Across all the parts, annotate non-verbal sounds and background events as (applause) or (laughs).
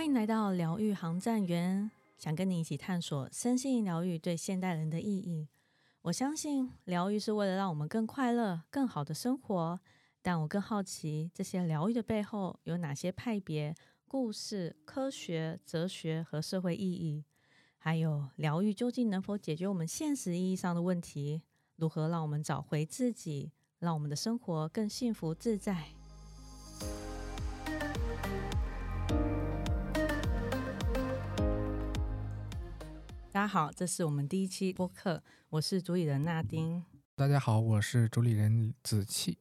欢迎来到疗愈航站员，想跟你一起探索身心疗愈对现代人的意义。我相信疗愈是为了让我们更快乐、更好的生活，但我更好奇这些疗愈的背后有哪些派别、故事、科学、哲学和社会意义，还有疗愈究竟能否解决我们现实意义上的问题？如何让我们找回自己，让我们的生活更幸福自在？大家好，这是我们第一期播客，我是主理人纳丁。大家好，我是主理人子气。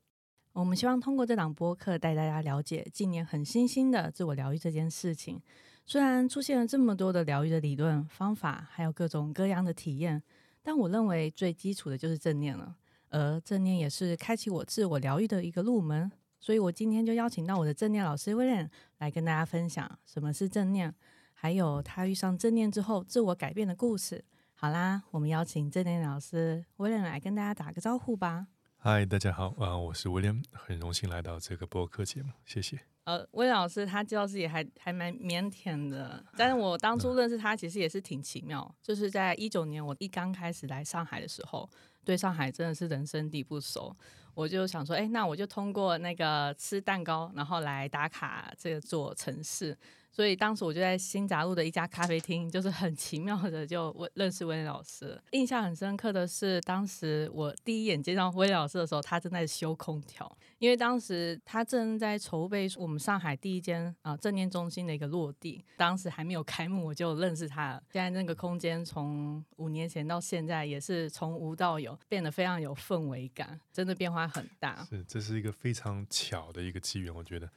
我们希望通过这档播客带大家了解近年很新兴的自我疗愈这件事情。虽然出现了这么多的疗愈的理论方法，还有各种各样的体验，但我认为最基础的就是正念了。而正念也是开启我自我疗愈的一个入门。所以我今天就邀请到我的正念老师威廉来跟大家分享什么是正念。还有他遇上正念之后自我改变的故事。好啦，我们邀请正念老师威廉来跟大家打个招呼吧。嗨，大家好啊，我是威廉，很荣幸来到这个播客节目，谢谢。呃，威廉老师他介绍自己还还蛮腼腆的，但是我当初认识他其实也是挺奇妙，就是在一九年我一刚开始来上海的时候，对上海真的是人生地不熟，我就想说，哎，那我就通过那个吃蛋糕，然后来打卡这个座城市。所以当时我就在新闸路的一家咖啡厅，就是很奇妙的就认识威廉老师。印象很深刻的是，当时我第一眼见到威廉老师的时候，他正在修空调，因为当时他正在筹备我们上海第一间啊正念中心的一个落地，当时还没有开幕，我就认识他了。现在那个空间从五年前到现在，也是从无到有，变得非常有氛围感，真的变化很大。是，这是一个非常巧的一个机缘，我觉得。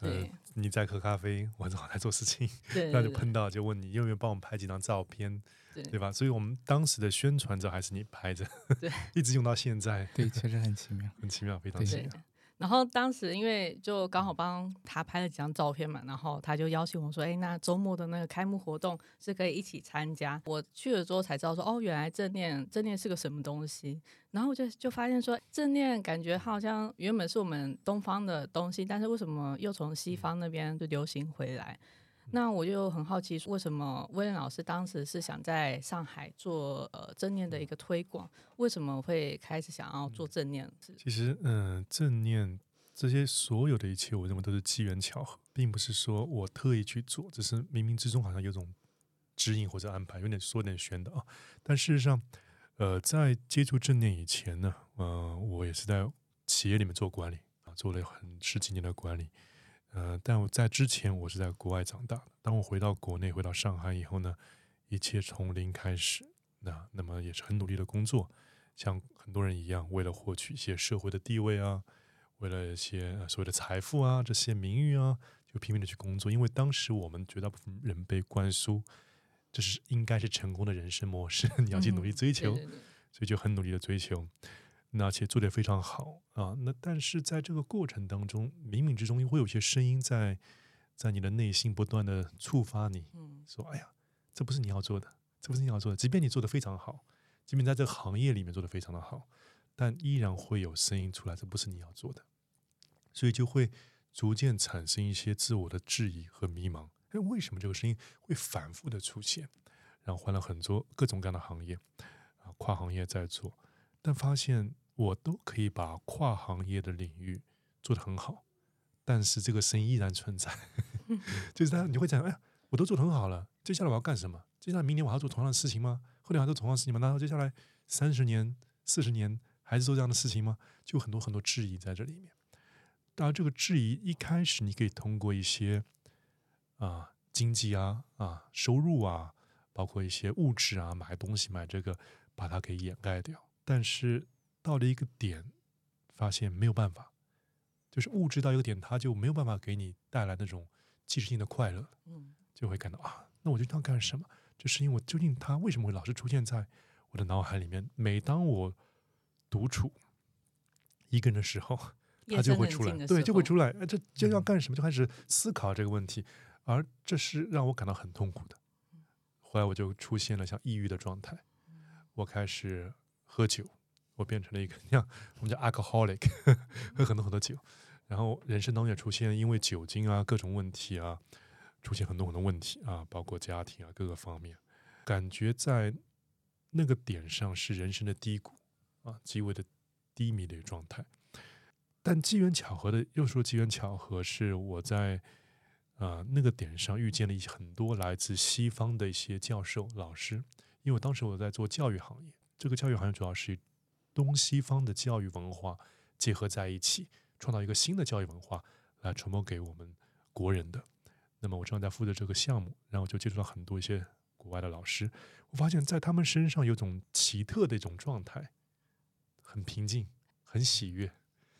呃，你在喝咖啡，我正好在做事情，那就碰到，就问你，有没有帮我们拍几张照片，对吧？所以我们当时的宣传照还是你拍着，对，(laughs) 一直用到现在，对，确实很奇妙，很奇妙，非常奇妙。然后当时因为就刚好帮他拍了几张照片嘛，然后他就邀请我说：“哎，那周末的那个开幕活动是可以一起参加。”我去了之后才知道说：“哦，原来正念正念是个什么东西。”然后我就就发现说，正念感觉好像原本是我们东方的东西，但是为什么又从西方那边就流行回来？那我就很好奇，为什么威廉老师当时是想在上海做呃正念的一个推广？为什么会开始想要做正念？其实，嗯，正念这些所有的一切，我认为都是机缘巧合，并不是说我特意去做，只是冥冥之中好像有种指引或者安排，有点说点玄的啊。但事实上，呃，在接触正念以前呢，嗯，我也是在企业里面做管理啊，做了很十几年的管理。呃，但我在之前我是在国外长大的。当我回到国内，回到上海以后呢，一切从零开始。那那么也是很努力的工作，像很多人一样，为了获取一些社会的地位啊，为了一些所谓的财富啊，这些名誉啊，就拼命的去工作。因为当时我们绝大部分人被灌输，这是应该是成功的人生模式，(laughs) 你要去努力追求，所以就很努力的追求。那且做得非常好啊，那但是在这个过程当中，冥冥之中会有些声音在在你的内心不断的触发你，说：“哎呀，这不是你要做的，这不是你要做的。”即便你做的非常好，即便在这个行业里面做的非常的好，但依然会有声音出来，这不是你要做的，所以就会逐渐产生一些自我的质疑和迷茫。哎，为什么这个声音会反复的出现？然后换了很多各种各样的行业啊，跨行业在做。但发现我都可以把跨行业的领域做得很好，但是这个生意依然存在，(laughs) 就是他你会讲，哎呀，我都做得很好了，接下来我要干什么？接下来明年我还要做同样的事情吗？后年还要做同样的事情吗？难道接下来三十年、四十年还是做这样的事情吗？就很多很多质疑在这里面。当然，这个质疑一开始你可以通过一些啊经济啊啊收入啊，包括一些物质啊买东西买这个，把它给掩盖掉。但是到了一个点，发现没有办法，就是物质到一个点，它就没有办法给你带来那种即时性的快乐，嗯，就会感到啊，那我就要干什么？就是因为我究竟它为什么会老是出现在我的脑海里面？每当我独处一个人的时候，它就会出来，对，就会出来。这就要干什么？就开始思考这个问题，而这是让我感到很痛苦的。后来我就出现了像抑郁的状态，我开始。喝酒，我变成了一个像我们叫 alcoholic，(laughs) 喝很多很多酒，然后人生当中也出现因为酒精啊各种问题啊，出现很多很多问题啊，包括家庭啊各个方面，感觉在那个点上是人生的低谷啊，极为的低迷的一个状态。但机缘巧合的，又说机缘巧合，是我在啊那个点上遇见了一些很多来自西方的一些教授老师，因为我当时我在做教育行业，这个教育行业主要是东西方的教育文化结合在一起，创造一个新的教育文化来传播给我们国人的。那么我正在负责这个项目，然后就接触到很多一些国外的老师，我发现在他们身上有种奇特的一种状态，很平静，很喜悦。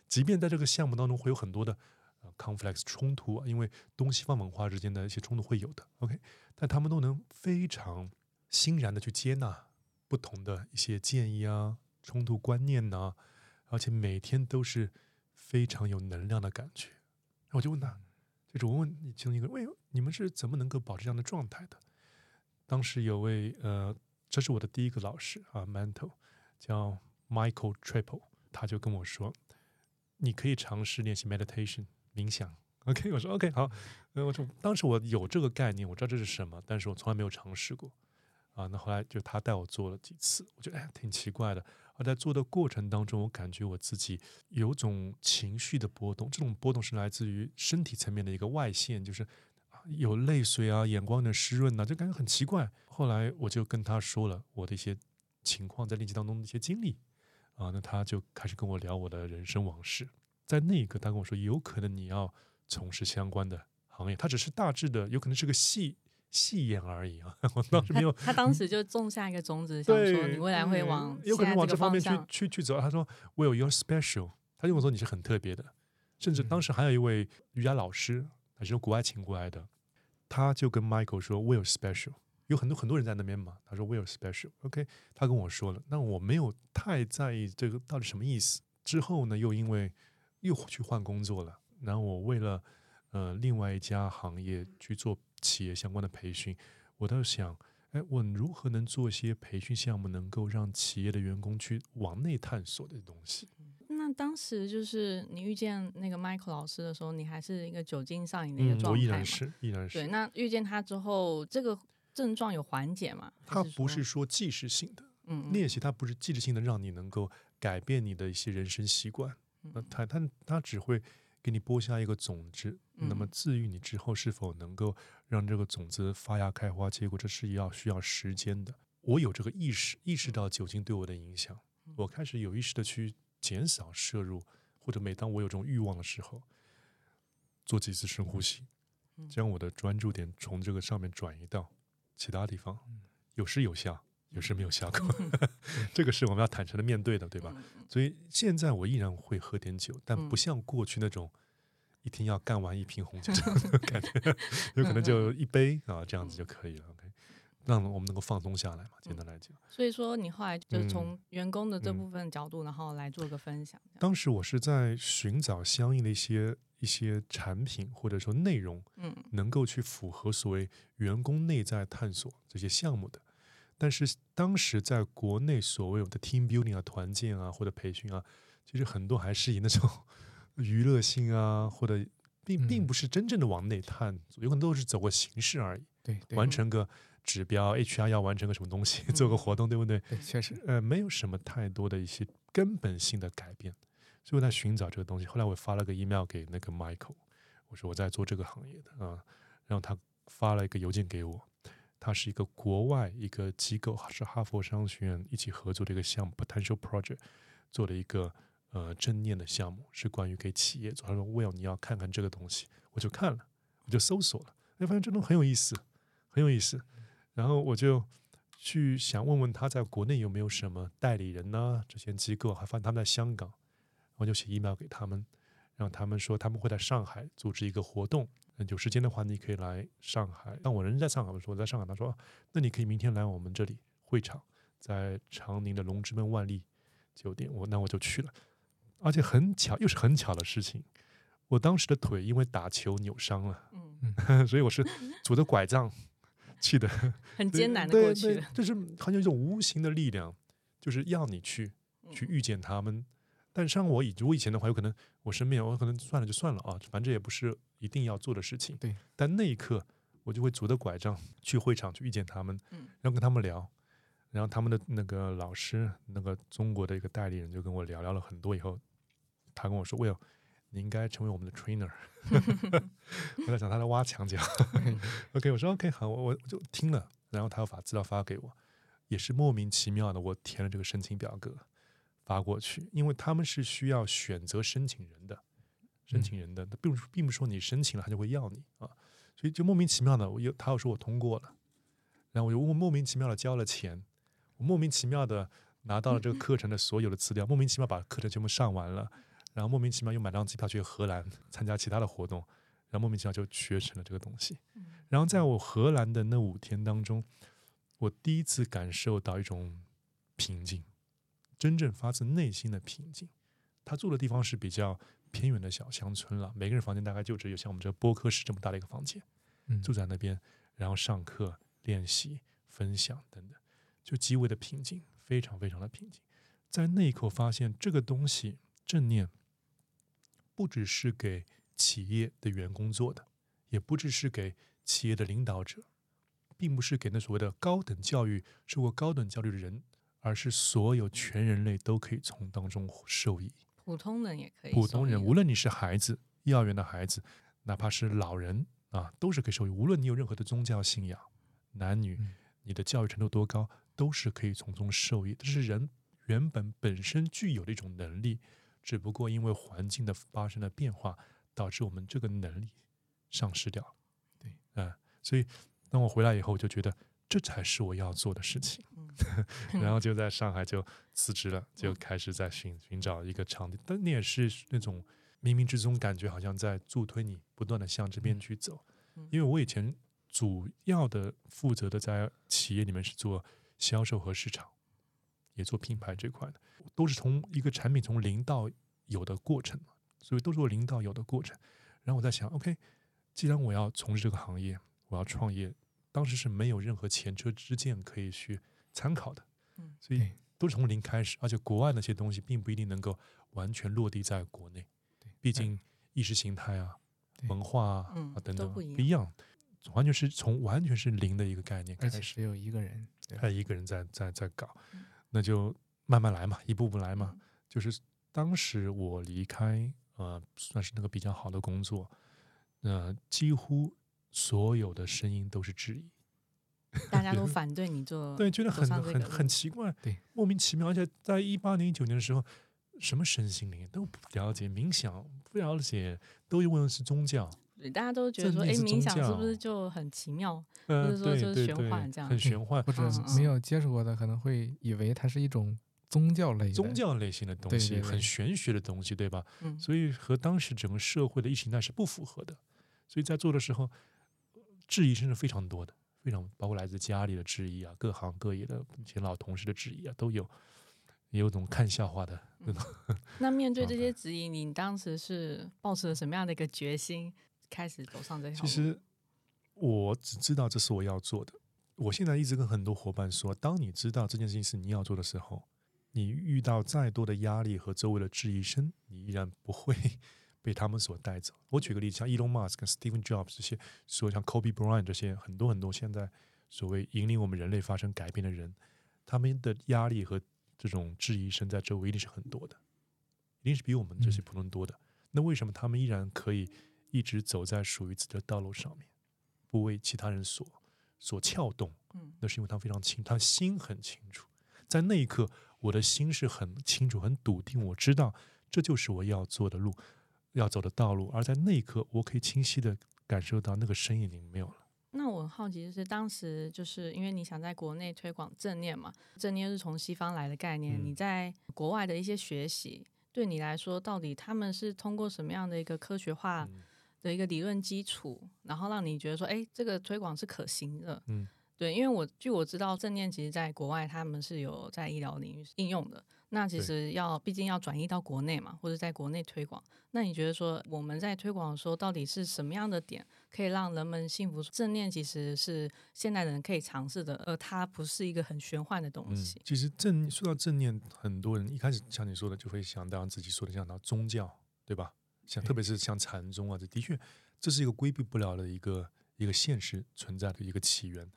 即便在这个项目当中会有很多的呃 conflict 冲突啊，因为东西方文化之间的一些冲突会有的，OK，但他们都能非常欣然的去接纳不同的一些建议啊、冲突观念呢、而且每天都是非常有能量的感觉。然后我就问他，就是我问其中一个，为你们是怎么能够保持这样的状态的？当时有位呃，这是我的第一个老师啊，mentor 叫 Michael Triple，他就跟我说。你可以尝试练习 meditation 冥想，OK？我说 OK 好，呃，我说当时我有这个概念，我知道这是什么，但是我从来没有尝试过啊。那后来就他带我做了几次，我觉得哎挺奇怪的。而在做的过程当中，我感觉我自己有种情绪的波动，这种波动是来自于身体层面的一个外现，就是有泪水啊，眼光的湿润呐，就感觉很奇怪。后来我就跟他说了我的一些情况，在练习当中的一些经历。啊，那他就开始跟我聊我的人生往事。在那一刻，他跟我说，有可能你要从事相关的行业。他只是大致的，有可能是个戏戏言而已啊。(laughs) 我当时没有，他当时就种下一个种子，想说你未来会往有可能往这方面去去去走。他说，Well, you're special。他跟我说你是很特别的。甚至当时还有一位瑜伽老师，他是从国外请过来的，他就跟 Michael 说，We're special。有很多很多人在那边嘛，他说 “We are special”，OK，他跟我说了，那我没有太在意这个到底什么意思。之后呢，又因为又去换工作了，然后我为了呃另外一家行业去做企业相关的培训，我倒想，哎，我如何能做一些培训项目，能够让企业的员工去往内探索的东西？那当时就是你遇见那个 Michael 老师的时候，你还是一个酒精上瘾的一个状态我依然是，依然是。对，那遇见他之后，这个。症状有缓解吗？它不是说即时性的，嗯，练习它不是即时性的，让你能够改变你的一些人生习惯。那它它它只会给你播下一个种子，那么至于你之后是否能够让这个种子发芽开花结果，这是要需要时间的。我有这个意识，意识到酒精对我的影响，我开始有意识的去减少摄入，或者每当我有这种欲望的时候，做几次深呼吸，将我的专注点从这个上面转移到。其他地方有时有效，有时没有效果，(laughs) 这个是我们要坦诚的面对的，对吧？所以现在我依然会喝点酒，但不像过去那种一天要干完一瓶红酒这样的感觉，(laughs) 有可能就一杯啊这样子就可以了。OK，让我们能够放松下来嘛，简单来讲。所以说，你后来就是从员工的这部分角度，然后来做个分享。当时我是在寻找相应的一些。一些产品或者说内容，嗯，能够去符合所谓员工内在探索这些项目的，但是当时在国内所谓的 team building 啊、团建啊或者培训啊，其实很多还是以那种娱乐性啊，或者并并不是真正的往内探，有可能都是走个形式而已，对，完成个指标，HR 要完成个什么东西，做个活动，对不对？对，确实，呃，没有什么太多的一些根本性的改变。就我在寻找这个东西，后来我发了个 email 给那个 Michael，我说我在做这个行业的啊，然后他发了一个邮件给我，他是一个国外一个机构，是哈佛商学院一起合作的一个项目，potential project 做的一个呃正念的项目，是关于给企业做。他说 Will 你要看看这个东西，我就看了，我就搜索了，哎，发现这东西很有意思，很有意思，然后我就去想问问他在国内有没有什么代理人呢？这些机构还发现他们在香港。我就写 email 给他们，让他们说他们会在上海组织一个活动，有时间的话你可以来上海。但我人在上海，我说我在上海，他说那你可以明天来我们这里会场，在长宁的龙之门万丽酒店。我那我就去了，而且很巧，又是很巧的事情。我当时的腿因为打球扭伤了，嗯，(laughs) 所以我是拄着拐杖去的，(laughs) 很艰难的过去，就是好像一种无形的力量，就是要你去去遇见他们。但像我以如果以前的话，有可能我身边，我可能算了就算了啊，反正也不是一定要做的事情。对。但那一刻，我就会拄着拐杖去会场去遇见他们，嗯然后跟他们聊，然后他们的那个老师，那个中国的一个代理人就跟我聊聊了很多以后，他跟我说，Will，你应该成为我们的 trainer。(laughs) (laughs) 我在想他在挖墙脚，(laughs) OK，我说 OK 好，我我我就听了，然后他又把资料发给我，也是莫名其妙的，我填了这个申请表格发过去，因为他们是需要选择申请人的，申请人的，并不是并不是说你申请了他就会要你啊，所以就莫名其妙的，我又他又说我通过了，然后我又莫莫名其妙的交了钱，我莫名其妙的拿到了这个课程的所有的资料，莫名其妙把课程全部上完了，然后莫名其妙又买张机票去荷兰参加其他的活动，然后莫名其妙就学成了这个东西。然后在我荷兰的那五天当中，我第一次感受到一种平静，真正发自内心的平静。他住的地方是比较偏远的小乡村了，每个人房间大概就只有像我们这个播客室这么大的一个房间，嗯住在那边，然后上课、练习、分享等等，就极为的平静，非常非常的平静。在那一刻发现，这个东西正念不只是给企业的员工做的，也不只是给企业的领导者，并不是给那所谓的高等教育、受过高等教育的人，而是所有全人类都可以从当中受益。普通人也可以普通人，无论你是孩子，幼儿园的孩子，哪怕是老人啊，都是可以受益。无论你有任何的宗教信仰，男女嗯，你的教育程度多高，都是可以从中受益。这是人原本本身具有的一种能力，只不过因为环境的发生了变化，导致我们这个能力丧失掉了。对，嗯，所以当我回来以后，我就觉得这才是我要做的事情。嗯 (laughs) 然后就在上海就辞职了，就嗯开始在寻寻找一个场地。但你也是那种冥冥之中感觉好像在助推你，不断的向这边嗯去走嗯。因为我以前主要的负责的在企业里面是做销售和市场，也做品牌这块的，都是从一个产品从零到有的过程嘛，所以都是我零到有的过程。然后我在想，OK，既然我要从事这个行业，我要创业，当时是没有任何前车之鉴可以去参考的，嗯所以都是从零开始，而且国外那些东西并不一定能够完全落地在国内，对毕竟意识形态啊、文化啊、嗯啊等等不一样，完全是从完全是零的一个概念开始，而且只有一个人，他一个人在在在搞嗯，那就慢慢来嘛，一步步来嘛。嗯就是当时我离开，呃，算是那个比较好的工作，呃，几乎所有的声音都是质疑，大家都 (laughs) 反对你做，对，觉得很很很奇怪，对，莫名其妙。而且在一八年、一九年的时候，什么身心灵都不了解，冥想不了解，都问的是宗教，对大家都觉得说，哎，冥想是不是就很奇妙？呃，是说对就是玄对对，幻这样很玄幻，或者没有接触过的可能会以为它是一种宗教类宗教类型的东西，对对对很玄学的东西，对吧？嗯，所以和当时整个社会的意识形态是不符合的。所以在做的时候，质疑声是非常多的，非常包括来自家里的质疑啊，各行各业的以前老同事的质疑啊，都有，也有种看笑话的那种。那面对这些质疑，你当时是抱持了什么样的一个决心，开始走上这条路？其实我只知道这是我要做的。我现在一直跟很多伙伴说，当你知道这件事情是你要做的时候，你遇到再多的压力和周围的质疑声，你依然不会被他们所带走。我举个例子，像 Elon Musk、Stephen Jobs 这些，说像 Kobe Bryant 这些很多很多现在所谓引领我们人类发生改变的人，他们的压力和这种质疑声在周围一定是很多的，一定是比我们这些嗯普通人多的。那为什么他们依然可以一直走在属于自己的道路上面，不为其他人所所撬动？嗯那是因为他非常清，他心很清楚。在那一刻，我的心是很清楚、很笃定，我知道这就是我要做的路，要走的道路。而在那一刻，我可以清晰的感受到那个声音已经没有了。那我很好奇，就是当时就是因为你想在国内推广正念嘛，正念是从西方来的概念，嗯你在国外的一些学习，对你来说，到底他们是通过什么样的一个科学化嗯的一个理论基础，然后让你觉得说，哎，这个推广是可行的？嗯，对，因为我据我知道，正念其实在国外他们是有在医疗领域应用的。那其实要毕竟要转移到国内嘛，或者在国内推广。那你觉得说我们在推广的时候，到底是什么样的点可以让人们信服正念其实是现代人可以尝试的，而它不是一个很玄幻的东嗯西？，其实正说到正念，很多人一开始像你说的，就会想到自己说的，想到宗教，对吧？像特别是像禅宗啊，这的确这是一个规避不了的一个一个现实存在的一个起源。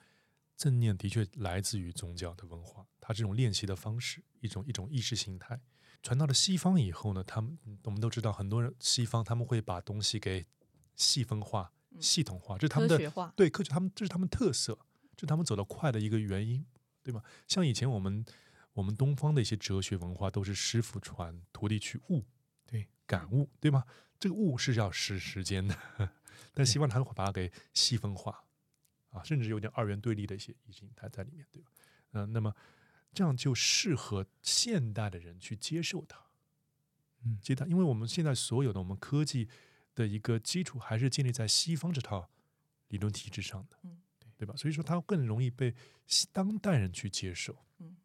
正念的确来自于宗教的文化，它这种练习的方式，一种一种意识形态，传到了西方以后呢，他们我们都知道，很多人西方他们会把东西给细分化、系统化，这是他们的对科学，他们这是他们特色，这是他们走得快的一个原因，对吗？像以前我们我们东方的一些哲学文化都是师傅传徒弟去悟，对，感悟，对吗？这个悟是要时时间的，(laughs) 但希望他会把它给细分化啊，甚至有点二元对立的一些意识形态在里面，对吧？嗯、那么这样就适合现代的人去接受它，嗯接它，因为我们现在所有的我们科技的一个基础还是建立在西方这套理论体制上的，嗯对吧？所以说它更容易被当代人去接受，嗯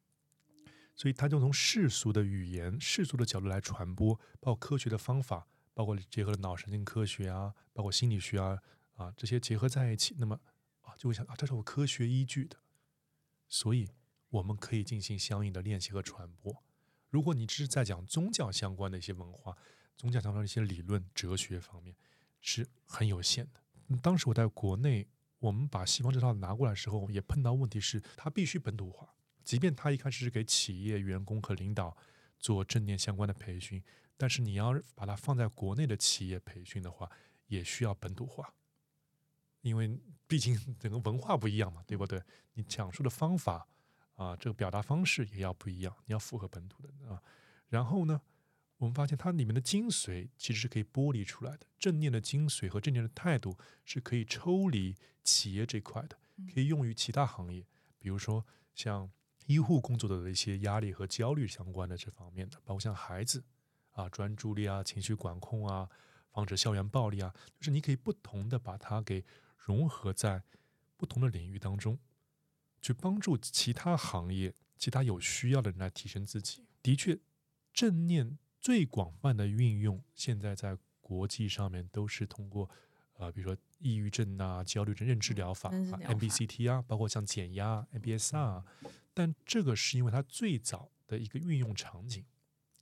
所以他就从世俗的语言、世俗的角度来传播，包括科学的方法，包括结合了脑神经科学啊，包括心理学啊啊这些结合在一起，那么啊就会想啊，这是有科学依据的，所以我们可以进行相应的练习和传播。如果你只是在讲宗教相关的一些文化、宗教相关的一些理论、哲学方面，是很有限的。当时我在国内，我们把西方这套拿过来的时候，也碰到问题是，它必须本土化。即便他一开始是给企业员工和领导做正念相关的培训，但是你要把它放在国内的企业培训的话，也需要本土化，因为毕竟 (laughs) 整个文化不一样嘛，对不对？你讲述的方法啊，这个表达方式也要不一样，你要符合本土的啊。然后呢，我们发现它里面的精髓其实是可以剥离出来的，正念的精髓和正念的态度是可以抽离企业这块的，可以用于其他行业，比如说像医护工作者的一些压力和焦虑相关的这方面的，包括像孩子啊专注力啊、情绪管控啊、防止校园暴力啊，就是你可以不同的把它给融合在不同的领域当中，去帮助其他行业、其他有需要的人来提升自己。的确，正念最广泛的运用，现在在国际上面都是通过呃，比如说抑郁症啊、焦虑症认知疗法、啊 MBCT 啊，包括像减压啊、MBSR 啊，但这个是因为它最早的一个运用场景。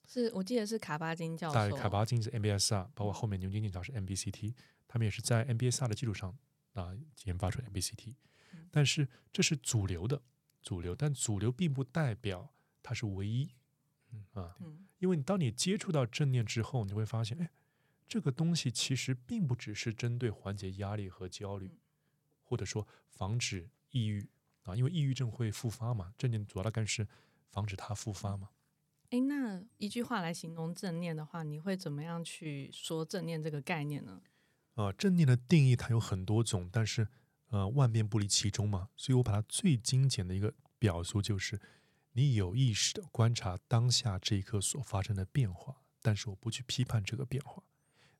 是我记得是卡巴金教授，对卡巴金是 MBSR，包括后面牛津剑桥是 MBCT，他们也是在 MBSR 的基础上啊研发出 MBCT，嗯。但是这是主流的主流，但主流并不代表它是唯一嗯啊，嗯。因为你当你接触到正念之后，你会发现，哎，这个东西其实并不只是针对缓解压力和焦虑嗯，或者说防止抑郁啊，因为抑郁症会复发嘛，正念主要的干是防止它复发嘛。哎，那一句话来形容正念的话，你会怎么样去说正念这个概念呢？呃，正念的定义它有很多种，但是呃万变不离其中嘛，所以我把它最精简的一个表述就是，你有意识的观察当下这一刻所发生的变化，但是我不去批判这个变化，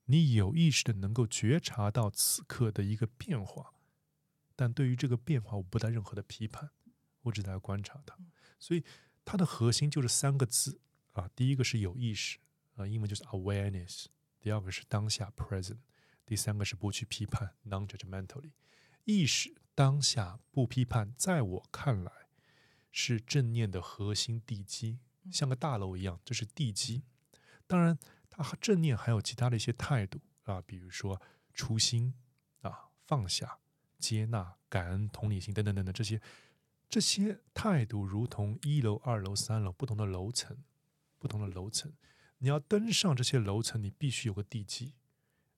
你有意识的能够觉察到此刻的一个变化，但对于这个变化我不带任何的批判，我只在观察它，所以它的核心就是三个字啊，第一个是有意识啊，英文就是 awareness，第二个是当下 present。第三个是不去批判 （non-judgmentally），意识当下不批判，在我看来是正念的核心地基，像个大楼一样，这是地基。当然，它和正念还有其他的一些态度啊，比如说初心啊、放下、接纳、感恩、同理心等等等等这些，这些态度如同一楼、二楼、三楼不同的楼层，不同的楼层，你要登上这些楼层，你必须有个地基。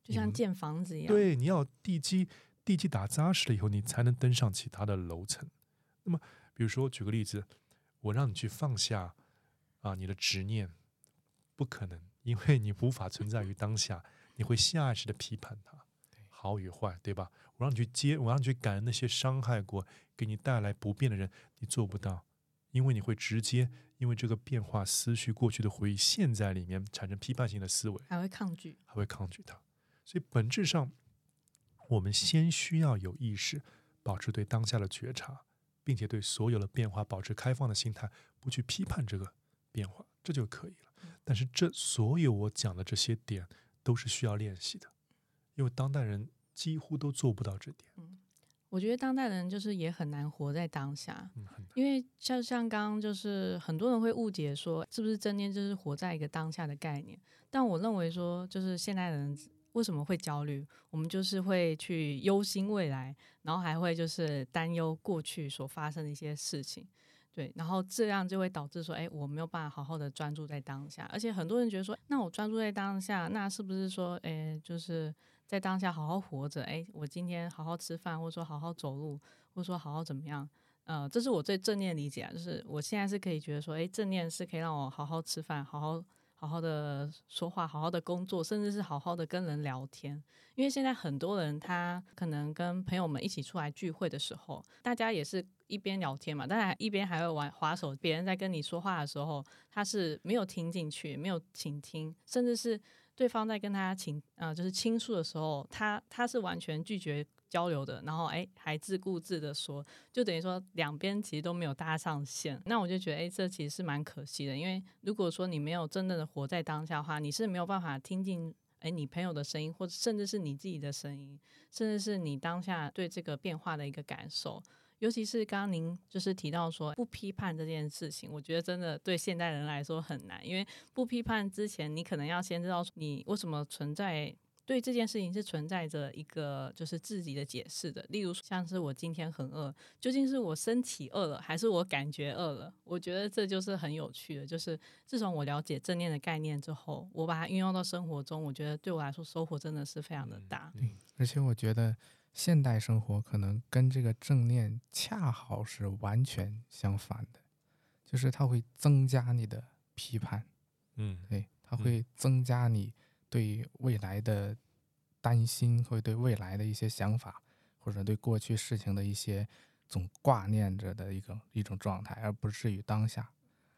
就像建房子一样，对，你要地基，地基打扎实了以后，你才能登上其他的楼层。那么，比如说举个例子，我让你去放下啊你的执念，不可能，因为你无法存在于当下，你会下意识的批判它，好与坏，对吧？我让你去接，我让你去感恩那些伤害过、给你带来不便的人，你做不到，因为你会直接因为这个变化思绪、过去的回忆，现在里面产生批判性的思维。还会抗拒。还会抗拒它。所以本质上，我们先需要有意识，保持对当下的觉察，并且对所有的变化保持开放的心态，不去批判这个变化，这就可以了。但是这所有我讲的这些点都是需要练习的，因为当代人几乎都做不到这点。嗯我觉得当代人就是也很难活在当下，嗯，因为像像刚刚就是很多人会误解说，是不是正念就是活在一个当下的概念？但我认为说，就是现代人为什么会焦虑？我们就是会去忧心未来，然后还会就是担忧过去所发生的一些事情。对，然后这样就会导致说，哎，我没有办法好好的专注在当下。而且很多人觉得说，那我专注在当下，那是不是说，哎，就是在当下好好活着？哎，我今天好好吃饭，或者说好好走路，或者说好好怎么样？呃，这是我最正念理解啊，就是我现在是可以觉得说，哎，正念是可以让我好好吃饭，好好。好好的说话，好好的工作，甚至是好好的跟人聊天。因为现在很多人他可能跟朋友们一起出来聚会的时候，大家也是一边聊天嘛，当然一边还会玩滑手。别人在跟你说话的时候，他是没有听进去，没有倾听，甚至是对方在跟他倾呃就是倾诉的时候，他他是完全拒绝。交流的，然后哎，还自顾自的说，就等于说两边其实都没有搭上线。那我就觉得，哎，这其实是蛮可惜的。因为如果说你没有真正的活在当下的话，你是没有办法听进哎你朋友的声音，或者甚至是你自己的声音，甚至是你当下对这个变化的一个感受。尤其是刚刚您就是提到说不批判这件事情，我觉得真的对现代人来说很难，因为不批判之前，你可能要先知道你为什么存在。对这件事情是存在着一个就是自己的解释的，例如像是我今天很饿，究竟是我身体饿了，还是我感觉饿了？我觉得这就是很有趣的。就是自从我了解正念的概念之后，我把它运用到生活中，我觉得对我来说收获真的是非常的大。对，而且我觉得现代生活可能跟这个正念恰好是完全相反的，就是它会增加你的批判，嗯，对，它会增加你。对未来的担心，会对未来的一些想法，或者对过去事情的一些总挂念着的一个一种状态，而不至于当下。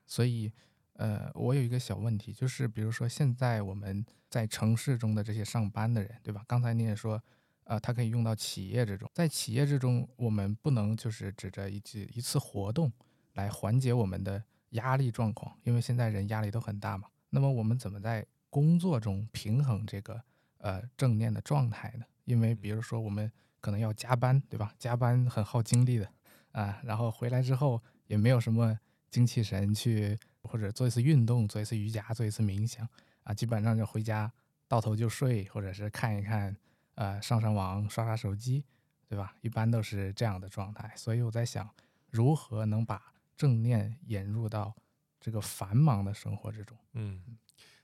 所以，呃，我有一个小问题，就是比如说现在我们在城市中的这些上班的人，对吧？刚才你也说，呃，它可以用到企业之中，在企业之中，我们不能就是指着一次一次活动来缓解我们的压力状况，因为现在人压力都很大嘛。那么我们怎么在？工作中平衡这个呃正念的状态呢？因为比如说我们可能要加班，对吧？加班很耗精力的啊，然后回来之后也没有什么精气神去或者做一次运动、做一次瑜伽、做一次冥想啊，基本上就回家到头就睡，或者是看一看呃上上网、刷刷手机，对吧？一般都是这样的状态。所以我在想，如何能把正念引入到这个繁忙的生活之中？嗯。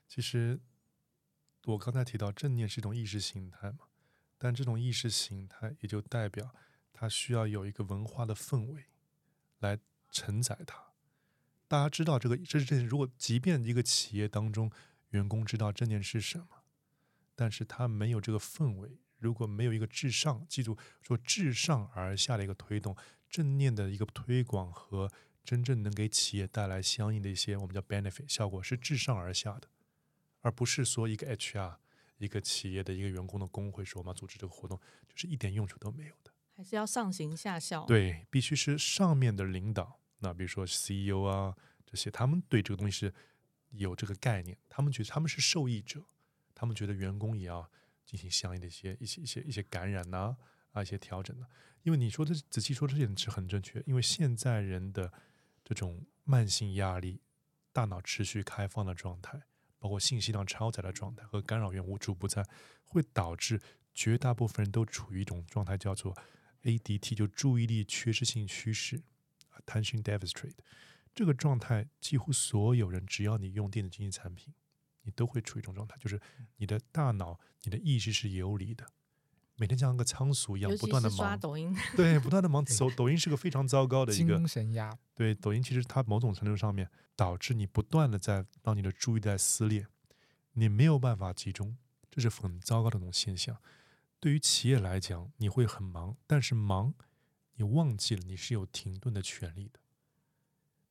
其实，我刚才提到正念是一种意识形态嘛，但这种意识形态也就代表它需要有一个文化的氛围来承载它。大家知道这个，这是正。如果即便一个企业当中员工知道正念是什么，但是他没有这个氛围，如果没有一个至上，记住说至上而下的一个推动正念的一个推广和真正能给企业带来相应的一些我们叫 benefit 效果，是至上而下的。而不是说一个 HR、一个企业的一个员工的工会说我们要组织这个活动，就是一点用处都没有的。还是要上行下效。对，必须是上面的领导，那比如说 CEO 啊这些，他们对这个东西是有这个概念，他们觉得他们是受益者，他们觉得员工也要进行相应的一些一些一些一些感染呐啊一些调整呢。因为你说的仔细说这点是很正确，因为现在人的这种慢性压力，大脑持续开放的状态。包括信息量超载的状态和干扰源无处不在，会导致绝大部分人都处于一种状态，叫做 ADT，就注意力缺失性趋势 （attention deficit）。这个状态几乎所有人，只要你用电子竞技产品，你都会处于一种状态，就是你的大脑、你的意识是游离的。每天像个仓鼠一样不断的忙，刷抖音，(laughs) 对，不断的忙。抖抖音是个非常糟糕的一个精神压。对，抖音其实它某种程度上面导致你不断的在让你的注意力在撕裂，你没有办法集中，这是很糟糕的一种现象。对于企业来讲，你会很忙，但是忙，你忘记了你是有停顿的权利的。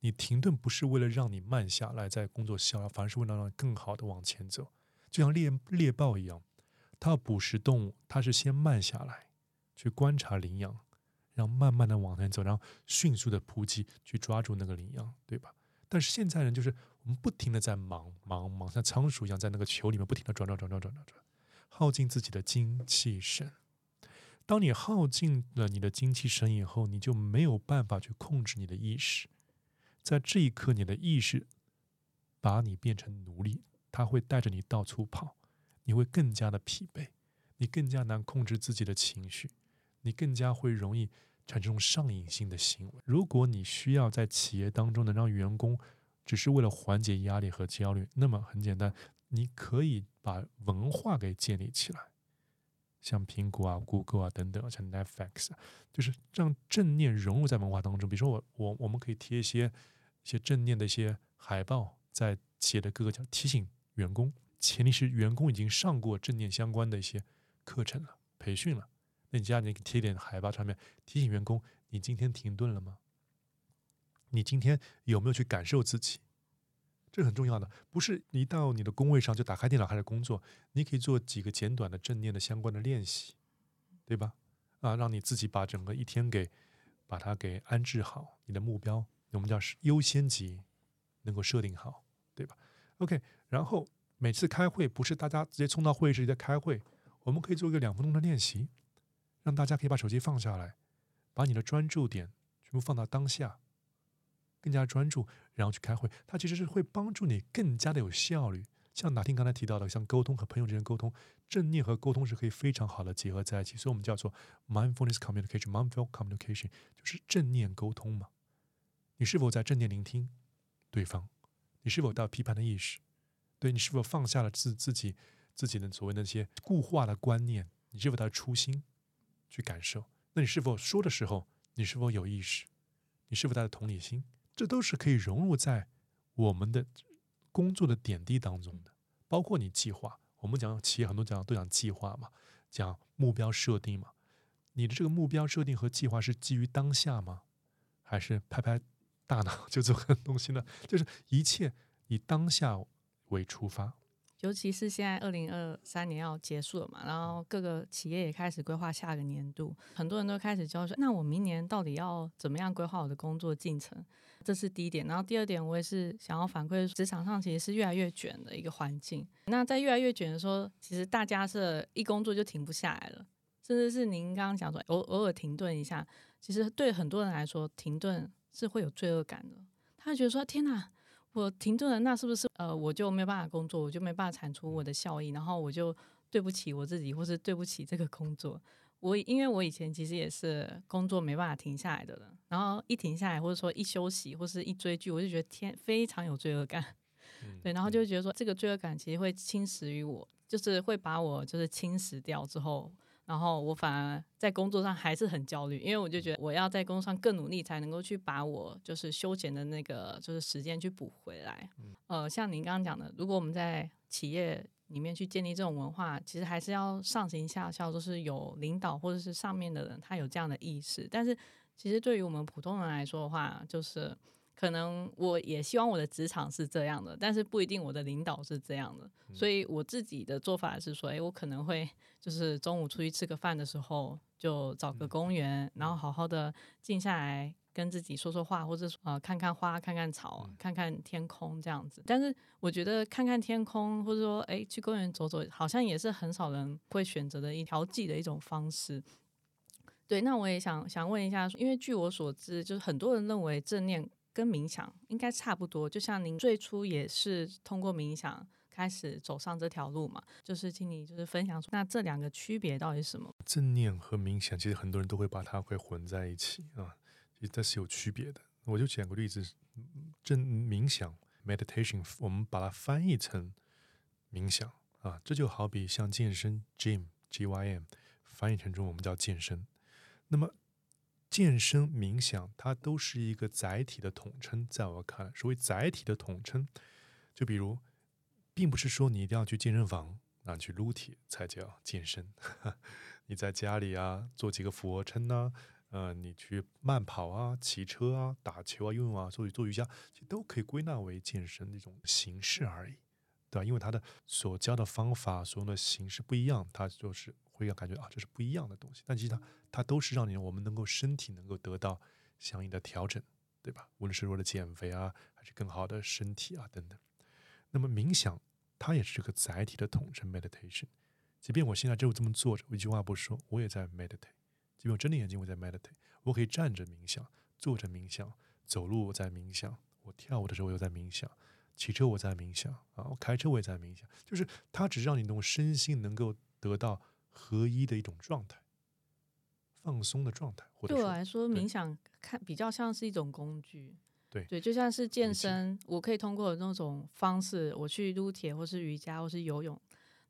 你停顿不是为了让你慢下来在工作效率，反而是为了让更好的往前走，就像猎猎豹一样。它要捕食动物，它是先慢下来，去观察羚羊，然后慢慢的往前走，然后迅速的扑击，去抓住那个羚羊，对吧？但是现在人就是我们不停的在忙忙忙，像仓鼠一样在那个球里面不停的转转转转转转转，耗尽自己的精气神。当你耗尽了你的精气神以后，你就没有办法去控制你的意识，在这一刻，你的意识把你变成奴隶，它会带着你到处跑。你会更加的疲惫，你更加难控制自己的情绪，你更加会容易产生上瘾性的行为。如果你需要在企业当中能让员工只是为了缓解压力和焦虑，那么很简单，你可以把文化给建立起来。像苹果啊、Google 啊等等，像 Netflix，就是让正念融入在文化当中。比如说，我我我们可以贴一些一些正念的一些海报，在企业的各个角提醒员工，前提是员工已经上过正念相关的一些课程了、培训了。那你家你贴点海报上面提醒员工，你今天停顿了吗？你今天有没有去感受自己？这很重要的，不是一到你的工位上就打开电脑开始工作，你可以做几个简短的正念的相关的练习，对吧？啊，让你自己把整个一天给把它给安置好，你的目标我们叫优先级能够设定好，对吧？OK，然后每次开会不是大家直接冲到会议室里在开会，我们可以做一个两分钟的练习，让大家可以把手机放下来，把你的专注点全部放到当下。更加专注，然后去开会，它其实是会帮助你更加的有效率。像哪天刚才提到的，像沟通和朋友之间沟通，正念和沟通是可以非常好的结合在一起。所以，我们叫做 mindfulness communication，mindful communication 就是正念沟通嘛。你是否在正念聆听对方？你是否到批判的意识？对你是否放下了自自己自己的所谓那些固化的观念？你是否在初心去感受？那你是否说的时候，你是否有意识？你是否带着同理心？这都是可以融入在我们的工作的点滴当中的，包括你计划。我们讲企业很多讲都讲计划嘛，讲目标设定嘛。你的这个目标设定和计划是基于当下吗？还是拍拍大脑 (laughs) 就这个东西呢？就是一切以当下为出发。尤其是现在二零二三年要结束了嘛，然后各个企业也开始规划下个年度，很多人都开始交说，那我明年到底要怎么样规划我的工作进程？这是第一点。然后第二点，我也是想要反馈，职场上其实是越来越卷的一个环境。那在越来越卷的时候，其实大家是一工作就停不下来了，甚至是您刚刚讲说偶偶尔停顿一下，其实对很多人来说，停顿是会有罪恶感的。他觉得说，天哪！我停顿了，那是不是呃我就没有办法工作，我就没办法产出我的效益，然后我就对不起我自己，或是对不起这个工作。我因为我以前其实也是工作没办法停下来的人，然后一停下来，或者说一休息，或是一追剧，我就觉得天非常有罪恶感。(laughs) 对，然后就觉得说这个罪恶感其实会侵蚀于我，就是会把我就是侵蚀掉之后。然后我反而在工作上还是很焦虑，因为我就觉得我要在工作上更努力，才能够去把我就是休闲的那个就是时间去补回来。呃，像您刚刚讲的，如果我们在企业里面去建立这种文化，其实还是要上行下效，就是有领导或者是上面的人他有这样的意识。但是其实对于我们普通人来说的话，就是。可能我也希望我的职场是这样的，但是不一定我的领导是这样的，所以我自己的做法是说，哎，我可能会就是中午出去吃个饭的时候，就找个公园，然后好好的静下来跟自己说说话，或者呃看看花、看看草、看看天空这样子。但是我觉得看看天空，或者说哎去公园走走，好像也是很少人会选择的一调剂的一种方式。对，那我也想想问一下，因为据我所知，就是很多人认为正念。跟冥想应该差不多，就像您最初也是通过冥想开始走上这条路嘛，就是请你就是分享出那这两个区别到底是什么？正念和冥想其实很多人都会把它会混在一起啊，其实这是有区别的。我就举个例子，正冥想 （meditation），我们把它翻译成冥想啊，这就好比像健身 （gym），G Y M，翻译成中文我们叫健身，那么。健身、冥想，它都是一个载体的统称。在我看来，所谓载体的统称，就比如，并不是说你一定要去健身房啊去撸铁才叫健身。(laughs) 你在家里啊做几个俯卧撑呢？呃，你去慢跑啊、骑车啊、打球啊、游泳啊、做做瑜伽，其实都可以归纳为健身的一种形式而已，对吧？因为它的所教的方法、所用的形式不一样，它就是。会让感觉啊，这是不一样的东西，但其实它它都是让你我们能够身体能够得到相应的调整，对吧？无论是为了减肥啊，还是更好的身体啊等等。那么冥想它也是这个载体的统称 meditation。即便我现在就这么坐着，我一句话不说，我也在 meditate。即便我睁着眼睛，我在 meditate。我可以站着冥想，坐着冥想，走路我在冥想，我跳舞的时候我又在冥想，骑车我在冥想啊，我开车我也在冥想。就是它只是让你那种身心能够得到。合一的一种状态，放松的状态，或者对我来说，冥想看比较像是一种工具。对对，就像是健身，我可以通过那种方式，我去撸铁，或是瑜伽，或是游泳。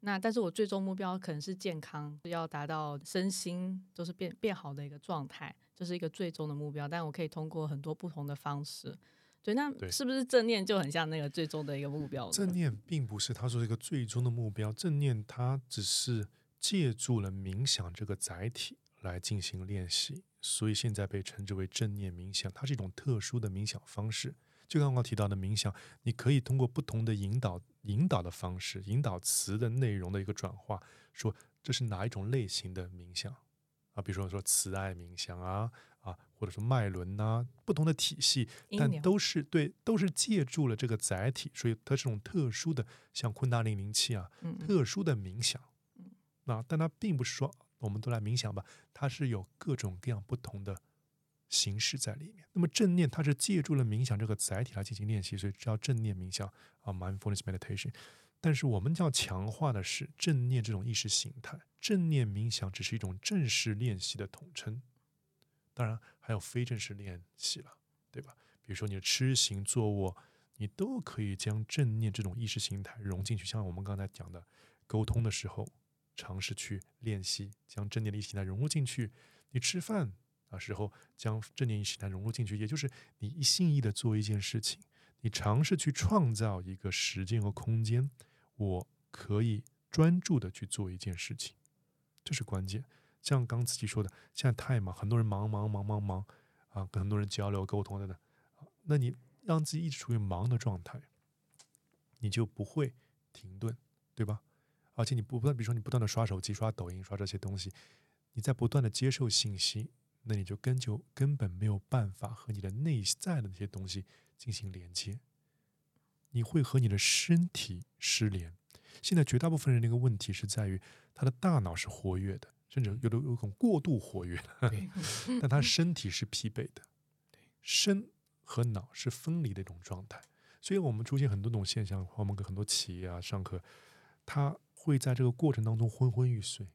那但是我最终目标可能是健康，要达到身心都是变变好的一个状态，这、是一个最终的目标。但我可以通过很多不同的方式。对，那是不是正念就很像那个最终的一个目标？正念并不是他说一个最终的目标，正念它只是借助了冥想这个载体来进行练习，所以现在被称之为正念冥想。它是一种特殊的冥想方式。就刚刚提到的冥想，你可以通过不同的引导引导的方式，引导词的内容的一个转化，说这是哪一种类型的冥想啊？比如说说慈爱冥想啊啊，或者说脉轮呐、不同的体系，但都是对，都是借助了这个载体，所以它是种特殊的，像昆达零零七啊，嗯，嗯特殊的冥想。那但它并不是说我们都来冥想吧，它是有各种各样不同的形式在里面。那么正念它是借助了冥想这个载体来进行练习，所以叫正念冥想啊 （mindfulness meditation）。但是我们要强化的是正念这种意识形态，正念冥想只是一种正式练习的统称。当然还有非正式练习了，对吧？比如说你的吃行坐卧，你都可以将正念这种意识形态融进去。像我们刚才讲的，沟通的时候，尝试去练习将正念的意识形态融入进去。你吃饭啊时候，将正念意识形态融入进去，也就是你一心一意的做一件事情，你尝试去创造一个时间和空间，我可以专注的去做一件事情，这是关键。像刚自己说的，现在太忙，很多人忙忙忙忙忙啊，跟很多人交流沟通等等，那你让自己一直处于忙的状态，你就不会停顿，对吧？而且你不断，比如说你不断的刷手机、刷抖音、刷这些东西，你在不断的接受信息，那你就根就根本没有办法和你的内在的那些东西进行连接，你会和你的身体失联。现在绝大部分人的一个问题是在于他的大脑是活跃的，甚至有的有种过度活跃，对，但他身体是疲惫的，(laughs) 身和脑是分离的一种状态，所以我们出现很多种现象。我们跟很多企业啊上课，他会在这个过程当中昏昏欲睡，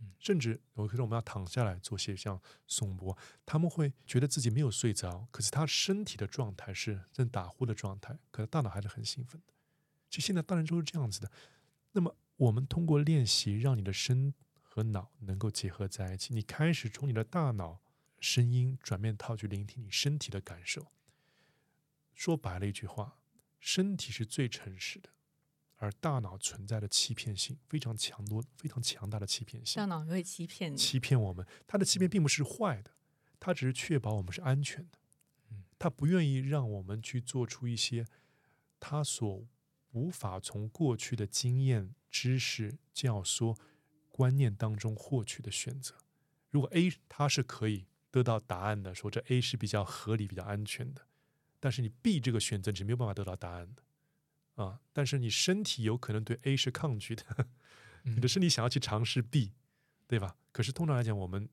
嗯甚至有时候我们要躺下来做些像颂钵，他们会觉得自己没有睡着，可是他身体的状态是正打呼的状态，可是大脑还是很兴奋的。其实现在当然都是这样子的。那么我们通过练习，让你的身和脑能够结合在一起，你开始从你的大脑声音转变套去聆听你身体的感受。说白了一句话，身体是最诚实的，而大脑存在的欺骗性非常强多、非常强大的欺骗性大，脑会欺骗你。欺骗我们。它的欺骗并不是坏的，它只是确保我们是安全的嗯。它不愿意让我们去做出一些他所无法从过去的经验、知识、教唆、观念当中获取的选择。如果 A 它是可以得到答案的，说这 A 是比较合理、比较安全的，但是你 B 这个选择你是没有办法得到答案的啊。但是你身体有可能对 A 是抗拒的，(laughs) 你的嗯身体想要去尝试 B，对吧？可是通常来讲，我们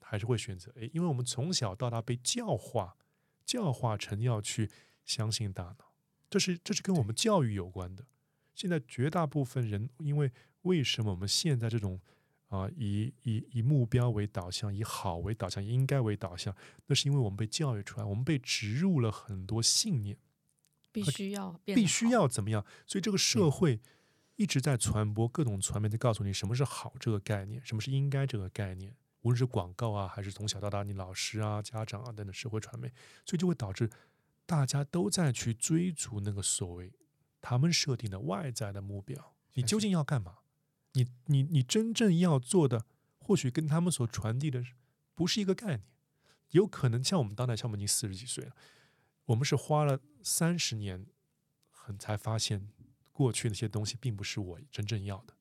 还是会选择 A，因为我们从小到大被教化，教化成要去相信大脑，这是这是跟我们教育有关的。现在绝大部分人，因为为什么我们现在这种啊、以以以目标为导向，以好为导向，以应该为导向，那是因为我们被教育出来，我们被植入了很多信念。必须要变必须要怎么样？所以这个社会一直在传播各种传媒，在告诉你什么是好这个概念，什么是应该这个概念。无论是广告啊，还是从小到大你老师啊、家长啊等等社会传媒，所以就会导致大家都在去追逐那个所谓他们设定的外在的目标。你究竟要干嘛？你你你真正要做的，或许跟他们所传递的不是一个概念。有可能像我们当代，像我们已经四十几岁了，我们是花了三十年，很才发现过去那些东西并不是我真正要的。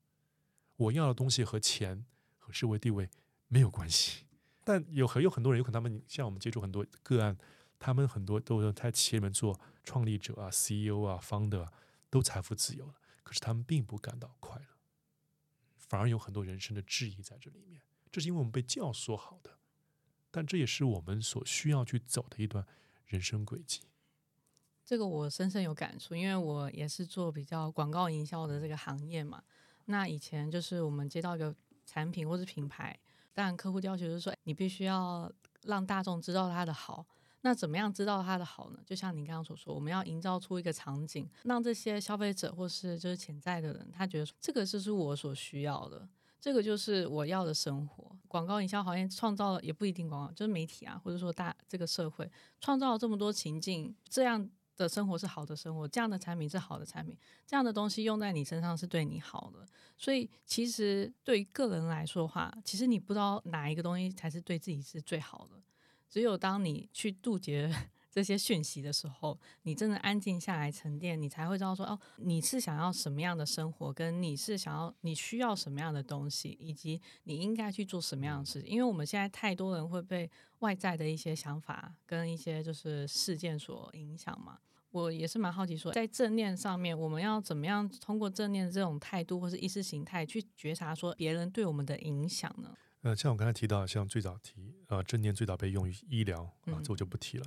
我要的东西和钱和社会地位没有关系。但有很有很多人，有可能他们像我们接触很多个案，他们很多都在企业里面做创立者啊、CEO 啊、founder，都财富自由了，可是他们并不感到快乐，反而有很多人生的质疑在这里面。这是因为我们被教唆好的，但这也是我们所需要去走的一段人生轨迹。这个我深深有感触，因为我也是做比较广告营销的这个行业嘛。那以前就是我们接到一个产品或是品牌，当然客户要求就是说，你必须要让大众知道它的好。那怎么样知道它的好呢？就像你刚刚所说，我们要营造出一个场景，让这些消费者或是就是潜在的人，他觉得这个就是我所需要的，这个就是我要的生活。广告营销行业创造了也不一定广告，就是媒体啊，或者说大这个社会创造了这么多情境，这样的生活是好的生活，这样的产品是好的产品，这样的东西用在你身上是对你好的。所以其实对于个人来说的话，其实你不知道哪一个东西才是对自己是最好的。只有当你去杜绝这些讯息的时候，你真的安静下来沉淀，你才会知道说哦，你是想要什么样的生活，跟你是想要你需要什么样的东西，以及你应该去做什么样的事情。因为我们现在太多人会被外在的一些想法跟一些就是事件所影响嘛。我也是蛮好奇说，在正念上面，我们要怎么样通过正念这种态度或是意识形态去觉察说别人对我们的影响呢？呃，像我刚才提到，像最早提，呃，正念最早被用于医疗啊，这我就不提了。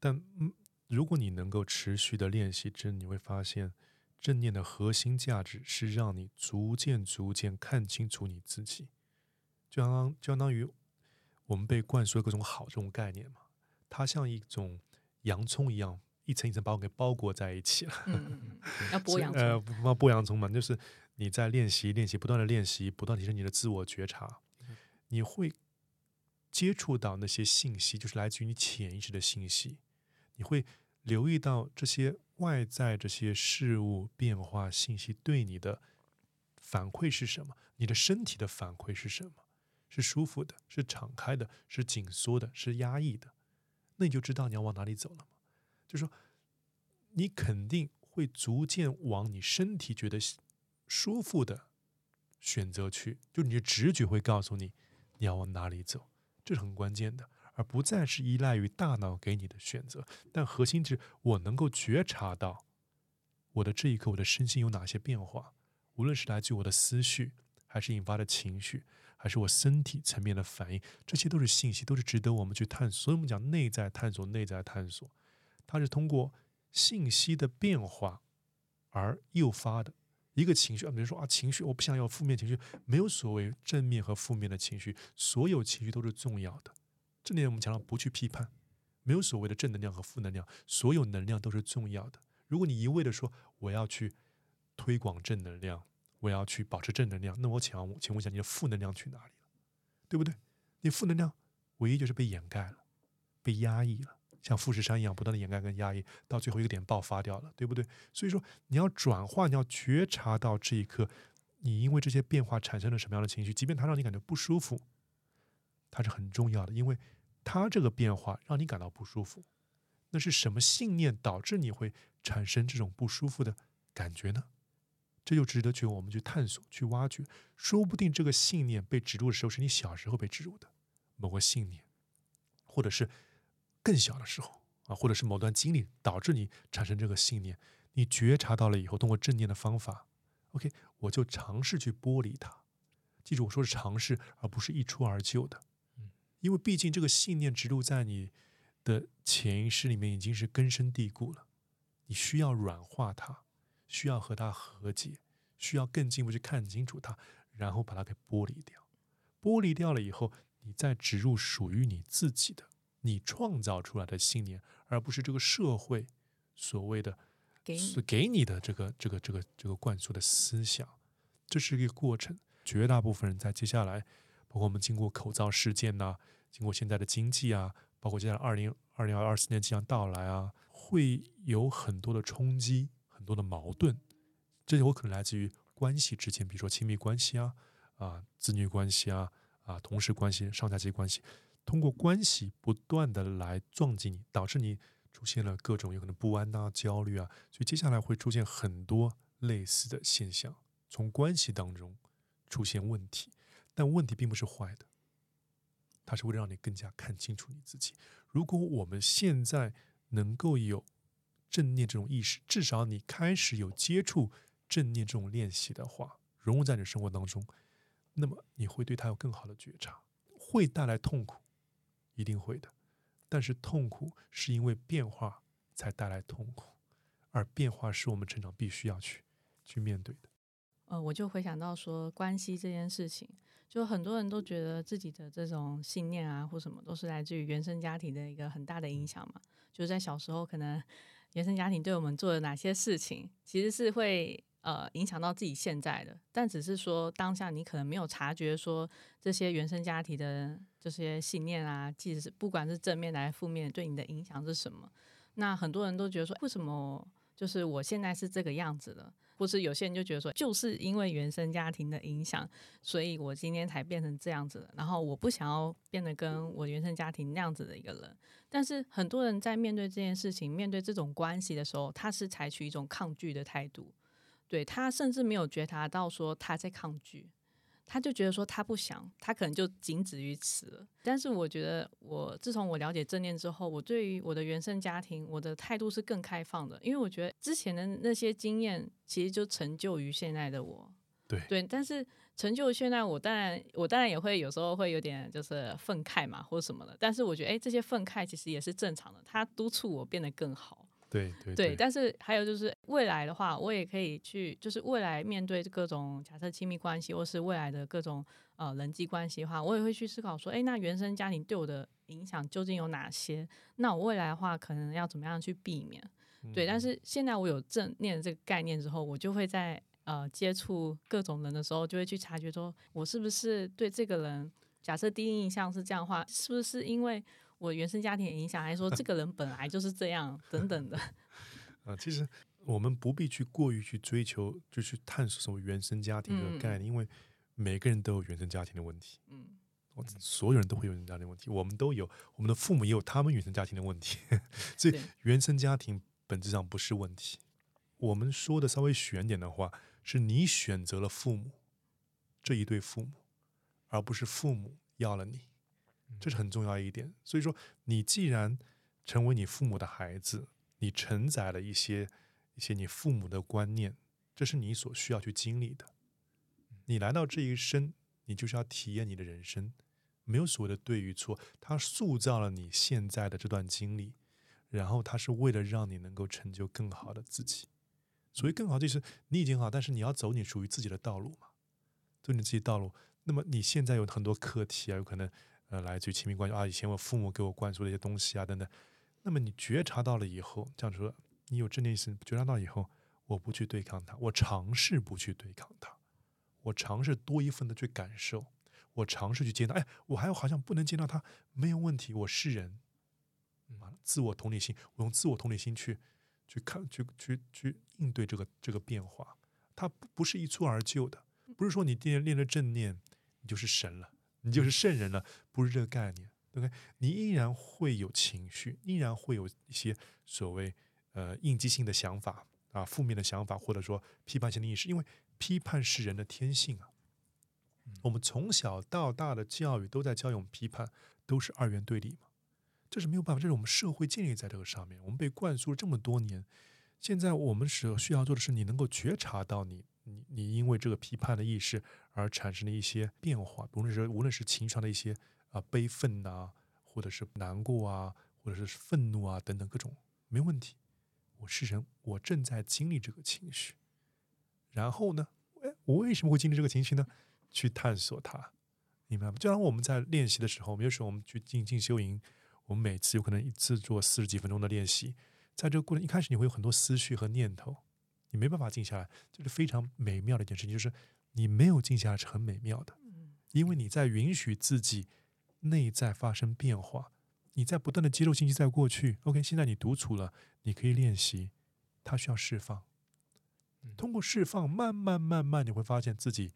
但嗯，如果你能够持续的练习正，你会发现正念的核心价值是让你逐渐、逐渐看清楚你自己，就相当就相当于我们被灌输了各种好这种概念嘛，它像一种洋葱一样，一层一层把我给包裹在一起了。(laughs) 嗯，要剥洋葱，呃，剥洋葱嘛，就是你在练习、练习，不断的练习，不断提升你的自我觉察。你会接触到那些信息，就是来自于你潜意识的信息。你会留意到这些外在这些事物变化信息对你的反馈是什么？你的身体的反馈是什么？是舒服的，是敞开的，是紧缩的，是压抑的？那你就知道你要往哪里走了嘛。就说，你肯定会逐渐往你身体觉得舒服的选择去，就你的直觉会告诉你。你要往哪里走，这是很关键的，而不再是依赖于大脑给你的选择。但核心是我能够觉察到，我的这一刻，我的身心有哪些变化，无论是来自我的思绪，还是引发的情绪，还是我身体层面的反应，这些都是信息，都是值得我们去探索。所以我们讲内在探索，内在探索，它是通过信息的变化而诱发的。一个情绪啊，比如说啊，情绪我不想要负面情绪，没有所谓正面和负面的情绪，所有情绪都是重要的。这里我们强调不去批判，没有所谓的正能量和负能量，所有能量都是重要的。如果你一味的说我要去推广正能量，我要去保持正能量，那我请请问一下，你的负能量去哪里了？对不对？你负能量唯一就是被掩盖了，被压抑了。像富士山一样不断的掩盖跟压抑，到最后一个点爆发掉了，对不对？所以说你要转化，你要觉察到这一刻，你因为这些变化产生了什么样的情绪，即便它让你感觉不舒服，它是很重要的，因为它这个变化让你感到不舒服，那是什么信念导致你会产生这种不舒服的感觉呢？这就值得去我们去探索、去挖掘。说不定这个信念被植入的时候，是你小时候被植入的某个信念，或者是。更小的时候啊，或者是某段经历导致你产生这个信念，你觉察到了以后，通过正念的方法，OK，我就尝试去剥离它。记住，我说是尝试，而不是一蹴而就的。嗯，因为毕竟这个信念植入在你的潜意识里面已经是根深蒂固了，你需要软化它，需要和它和解，需要更进一步去看清楚它，然后把它给剥离掉。剥离掉了以后，你再植入属于你自己的。你创造出来的信念，而不是这个社会所谓的给给你的这个这个这个这个灌输的思想，这是一个过程。绝大部分人在接下来，包括我们经过口罩事件呐，经过现在的经济啊，包括接下来二零二零二四年即将到来啊，会有很多的冲击，很多的矛盾。这有可能来自于关系之间，比如说亲密关系啊，啊，子女关系啊，啊，同事关系、上下级关系。通过关系不断的来撞击你，导致你出现了各种有可能不安呐、焦虑啊，所以接下来会出现很多类似的现象，从关系当中出现问题，但问题并不是坏的，它是为了让你更加看清楚你自己。如果我们现在能够有正念这种意识，至少你开始有接触正念这种练习的话，融入在你生活当中，那么你会对它有更好的觉察，会带来痛苦。一定会的，但是痛苦是因为变化才带来痛苦，而变化是我们成长必须要去去面对的。呃，我就回想到说关系这件事情，就很多人都觉得自己的这种信念啊或什么，都是来自于原生家庭的一个很大的影响嘛。就是在小时候，可能原生家庭对我们做了哪些事情，其实是会呃影响到自己现在的，但只是说当下你可能没有察觉说这些原生家庭的这些信念啊，即使是不管是正面还是负面，对你的影响是什么。那很多人都觉得说，为什么就是我现在是这个样子的，或是有些人就觉得说，就是因为原生家庭的影响，所以我今天才变成这样子。然后我不想要变得跟我原生家庭那样子的一个人。但是很多人在面对这件事情、面对这种关系的时候，他是采取一种抗拒的态度，对他甚至没有觉察到说他在抗拒。他就觉得说他不想，他可能就仅止于此了。但是我觉得，我自从我了解正念之后，我对于我的原生家庭，我的态度是更开放的。因为我觉得之前的那些经验，其实就成就于现在的我。对对，但是成就现在我，当然我当然也会有时候会有点就是愤慨嘛，或者什么的。但是我觉得，哎，这些愤慨其实也是正常的，它督促我变得更好。对对对，但是还有就是未来的话，我也可以去，就是未来面对各种假设亲密关系，或是未来的各种呃人际关系的话，我也会去思考说，哎，那原生家庭对我的影响究竟有哪些？那我未来的话，可能要怎么样去避免？对，但是现在我有正念这个概念之后，我就会在呃接触各种人的时候，就会去察觉说，我是不是对这个人，假设第一印象是这样的话，是不是因为？我原生家庭的影响，还是说这个人本来就是这样等等的。啊，(laughs) 其实我们不必去过于去追求，就去探索什么原生家庭的概念，因为每个人都有原生家庭的问题。嗯，所有人都会有原生家庭问题，我们都有，我们的父母也有他们原生家庭的问题。(laughs) 所以原生家庭本质上不是问题。我们说的稍微悬点的话，是你选择了父母这一对父母，而不是父母要了你。这是很重要一点，所以说，你既然成为你父母的孩子，你承载了一些一些你父母的观念，这是你所需要去经历的。你来到这一生，你就是要体验你的人生，没有所谓的对与错。它塑造了你现在的这段经历，然后他是为了让你能够成就更好的自己。所谓更好，就是你已经好，但是你要走你属于自己的道路嘛，走你自己道路。那么你现在有很多课题啊，有可能。呃，来自于亲密关系啊，以前我父母给我灌输的一些东西啊，等等。那么你觉察到了以后，这样说，你有正念意识，觉察到以后，我不去对抗它，我尝试不去对抗它，我尝试多一份的去感受，我尝试去接纳。哎，我还有好像不能接纳它，没有问题，我是人。自我同理心，我用自我同理心去去看，去去去应对这个这个变化，它不是一蹴而就的，不是说你练练了正念，你就是神了。你就是圣人了，不是这个概念。OK，你依然会有情绪，依然会有一些所谓呃应激性的想法啊，负面的想法，或者说批判性的意识，因为批判是人的天性啊。我们从小到大的教育都在教育我们批判，都是二元对立嘛。这是没有办法，这是我们社会建立在这个上面，我们被灌输了这么多年。现在我们所需要做的是，你能够觉察到你。你你因为这个批判的意识而产生的一些变化，无论是无论是情绪上的一些啊悲愤呐，或者是难过啊，或者是愤怒啊等等各种，没问题。我是人，我正在经历这个情绪。然后呢，哎，我为什么会经历这个情绪呢？去探索它，明白吗？就像我们在练习的时候，有时候我们去进进修营，我们每次有可能一次做四十几分钟的练习，在这个过程一开始，你会有很多思绪和念头。你没办法静下来，这是非常美妙的一件事情。就是你没有静下来是很美妙的，因为你在允许自己内在发生变化，你在不断的接受信息在过去。OK，现在你独处了，你可以练习，它需要释放。通过释放，慢慢慢慢，你会发现自己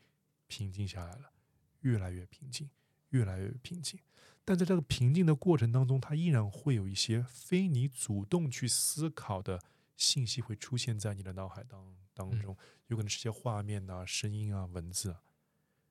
平静下来了，越来越平静，越来越平静。但在这个平静的过程当中，它依然会有一些非你主动去思考的。信息会出现在你的脑海当当中，有可能是些画面啊、声音啊、文字啊，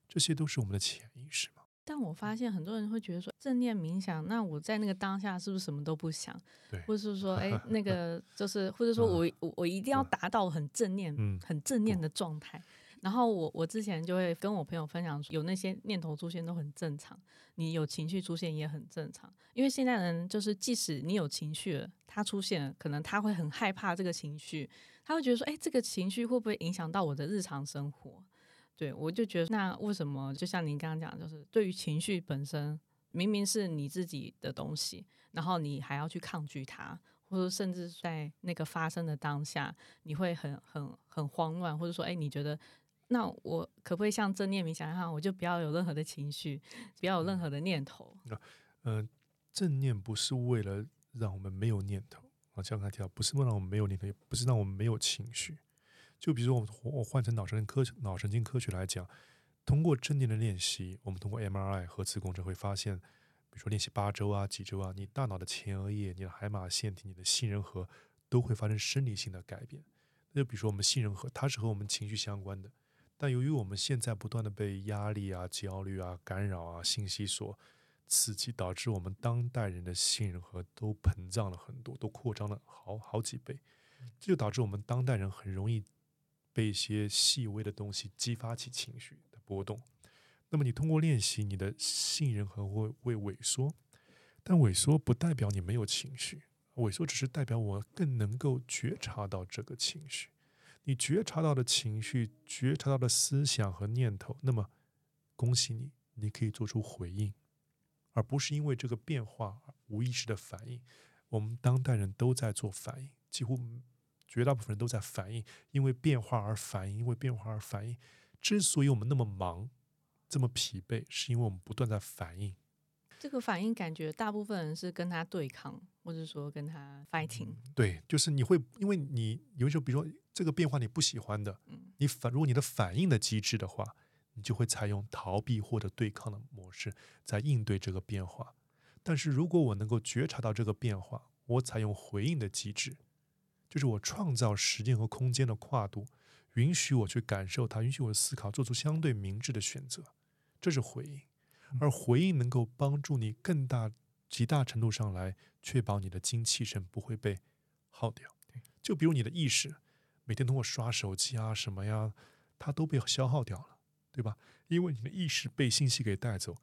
这些都是我们的潜意识嘛。但我发现很多人会觉得说，正念冥想，那我在那个当下是不是什么都不想？对，或者是说，(laughs) 哎，那个就是，或者说我我我一定要达到很正念、很正念的状态。然后我我之前就会跟我朋友分享，有那些念头出现都很正常，你有情绪出现也很正常。因为现在人就是，即使你有情绪了，他出现，可能他会很害怕这个情绪，他会觉得说，哎，这个情绪会不会影响到我的日常生活？对我就觉得，那为什么就像您刚刚讲，就是对于情绪本身，明明是你自己的东西，然后你还要去抗拒它，或者甚至在那个发生的当下，你会很很很慌乱，或者说，哎，你觉得那我可不可以像正念冥想一样，我就不要有任何的情绪，不要有任何的念头？嗯，正念不是为了让我们没有念头啊，像刚才提到，不是为了让我们没有念头，也不是让我们没有情绪。就比如说，我们我换成脑神经科学、脑神经科学来讲，通过正念的练习，我们通过 MRI 核磁共振会发现，比如说练习八周啊、几周啊，你大脑的前额叶、你的海马腺体、你的杏仁核都会发生生理性的改变。那就比如说我们杏仁核，它是和我们情绪相关的，但由于我们现在不断的被压力啊、焦虑啊、干扰啊、信息所刺激，导致我们当代人的信任核都膨胀了很多，都扩张了好好几倍，这就导致我们当代人很容易。被一些细微的东西激发起情绪的波动，那么你通过练习，你的杏仁核会会萎缩，但萎缩不代表你没有情绪，萎缩只是代表我更能够觉察到这个情绪。你觉察到的情绪，觉察到的思想和念头，那么恭喜你，你可以做出回应，而不是因为这个变化而无意识的反应。我们当代人都在做反应，几乎。绝大部分人都在反应，因为变化而反应，因为变化而反应。之所以我们那么忙，这么疲惫，是因为我们不断在反应。这个反应感觉，大部分人是跟他对抗，或者说跟他 fighting。对，就是你会，因为你有时候，比如说这个变化你不喜欢的，你反，如果你的反应的机制的话，你就会采用逃避或者对抗的模式在应对这个变化。但是如果我能够觉察到这个变化，我采用回应的机制。就是我创造时间和空间的跨度，允许我去感受它，允许我思考，做出相对明智的选择，这是回应。而回应能够帮助你更大、极大程度上来确保你的精气神不会被耗掉。就比如你的意识，每天通过刷手机啊什么呀，它都被消耗掉了，对吧？因为你的意识被信息给带走，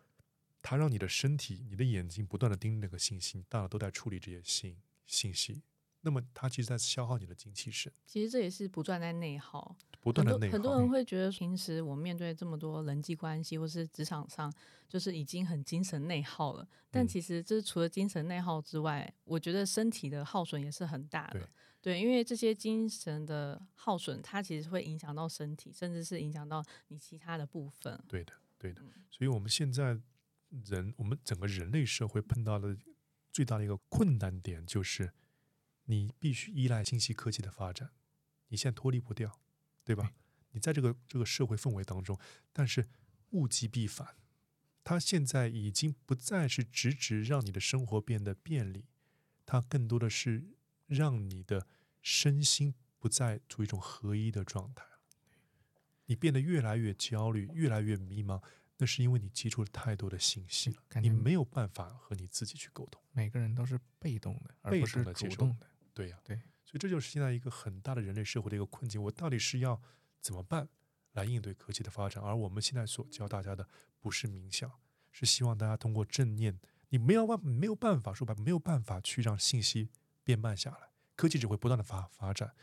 它让你的身体、你的眼睛不断的盯那个信息，大脑都在处理这些信信息。那么，它其实在消耗你的精气神。其实这也是不断在内耗，不断的内耗。很多人会觉得，平时我面对这么多人际关系，或是职场上，就是已经很精神内耗了。但其实，这除了精神内耗之外，我觉得身体的耗损也是很大的。对，因为这些精神的耗损，它其实会影响到身体，甚至是影响到你其他的部分。对的，对的。所以，我们现在人，我们整个人类社会碰到的最大的一个困难点就是。你必须依赖信息科技的发展，你现在脱离不掉，对吧？你在这个这个社会氛围当中，但是物极必反，它现在已经不再是直直让你的生活变得便利，它更多的是让你的身心不再处于一种合一的状态你变得越来越焦虑，越来越迷茫，那是因为你接触了太多的信息了，你没有办法和你自己去沟通。每个人都是被动的，而不是主动的。对呀，对，所以这就是现在一个很大的人类社会的一个困境。我到底是要怎么办来应对科技的发展？而我们现在所教大家的不是冥想，是希望大家通过正念。你没有办没有办法说白，没有办法去让信息变慢下来。科技只会不断的发发展，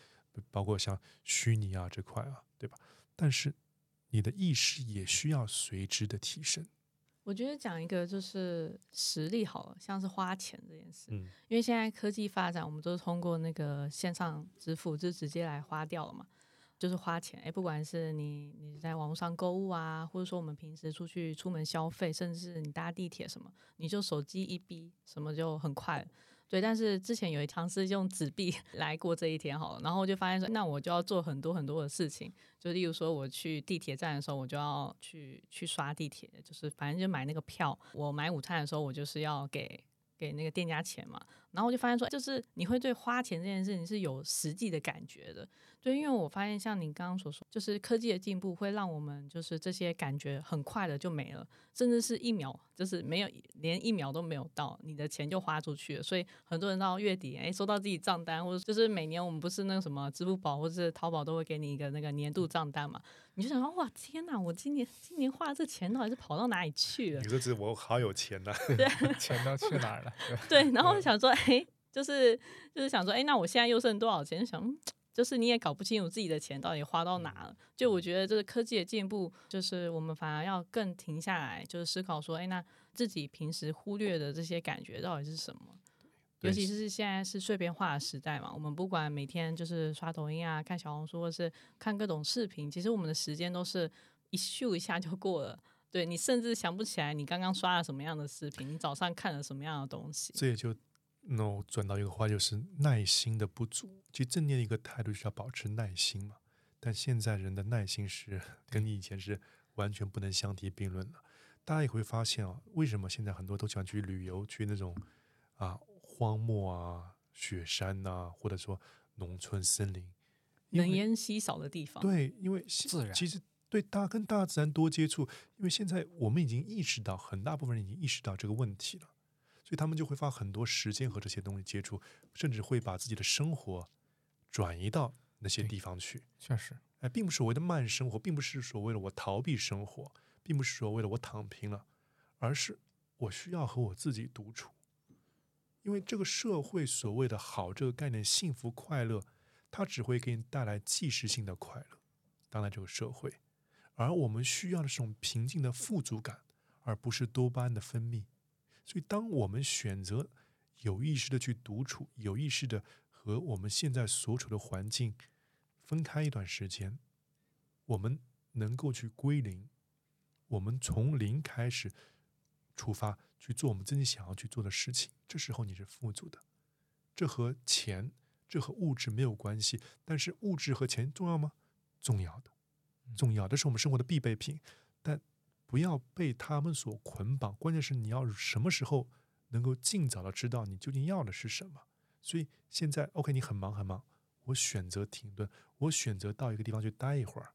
包括像虚拟啊这块啊，对吧？但是你的意识也需要随之的提升。我觉得讲一个就是实力好了，像是花钱这件事，嗯，因为现在科技发展，我们都是通过那个线上支付，就直接来花掉了嘛，就是花钱。哎，不管是你你在网络上购物啊，或者说我们平时出去出门消费，甚至是你搭地铁什么，你就手机一逼，什么就很快。对，但是之前有一尝试用纸币 (laughs) 来过这一天好了，然后我就发现说，那我就要做很多很多的事情，就例如说我去地铁站的时候，我就要去去刷地铁，就是反正就买那个票。我买午餐的时候，我就是要给给那个店家钱嘛。然后我就发现说，就是你会对花钱这件事情是有实际的感觉的。对，因为我发现像你刚刚所说，就是科技的进步会让我们就是这些感觉很快的就没了，甚至是一秒，就是没有连一秒都没有到，你的钱就花出去了。所以很多人到月底，哎，收到自己账单，或者就是每年我们不是那个什么支付宝或者是淘宝都会给你一个那个年度账单嘛，你就想说，哇，天哪，我今年今年花这钱到底是跑到哪里去了？(laughs) 你说这我好有钱呐，对，(laughs) 钱都去哪儿了？(laughs) 对，然后想说，哎，就是就是想说，哎，那我现在又剩多少钱？想。就是你也搞不清楚自己的钱到底花到哪了。就我觉得这个科技的进步，就是我们反而要更停下来，就是思考说，哎，那自己平时忽略的这些感觉到底是什么？对尤其是现在是碎片化的时代嘛，我们不管每天就是刷抖音啊、看小红书，或是看各种视频，其实我们的时间都是一咻一下就过了。对你甚至想不起来你刚刚刷了什么样的视频，你早上看了什么样的东西。这也就那我转到一个话，就是耐心的不足。其实正念的一个态度是要保持耐心嘛，但现在人的耐心是跟你以前是完全不能相提并论的。大家也会发现啊，为什么现在很多都喜欢去旅游，去那种啊荒漠啊、雪山呐、或者说农村森林，人烟稀少的地方，对，因为自然其实对大跟大自然多接触，因为现在我们已经意识到，很大部分人已经意识到这个问题了，所以他们就会花很多时间和这些东西接触，甚至会把自己的生活转移到那些地方去。确实，哎，并不是所谓的慢生活，并不是所谓的我逃避生活，并不是说为了我躺平了，而是我需要和我自己独处。因为这个社会所谓的好这个概念，幸福快乐，它只会给你带来即时性的快乐。当然，这个社会，而我们需要的是种平静的富足感，而不是多巴胺的分泌。所以，当我们选择有意识的去独处，有意识的和我们现在所处的环境分开一段时间，我们能够去归零，我们从零开始出发去做我们自己想要去做的事情。这时候你是富足的，这和钱，这和物质没有关系。但是物质和钱重要吗？重要的，重要，这是我们生活的必备品。但不要被他们所捆绑。关键是你要什么时候能够尽早的知道你究竟要的是什么。所以现在，OK，你很忙很忙，我选择停顿，我选择到一个地方去待一会儿，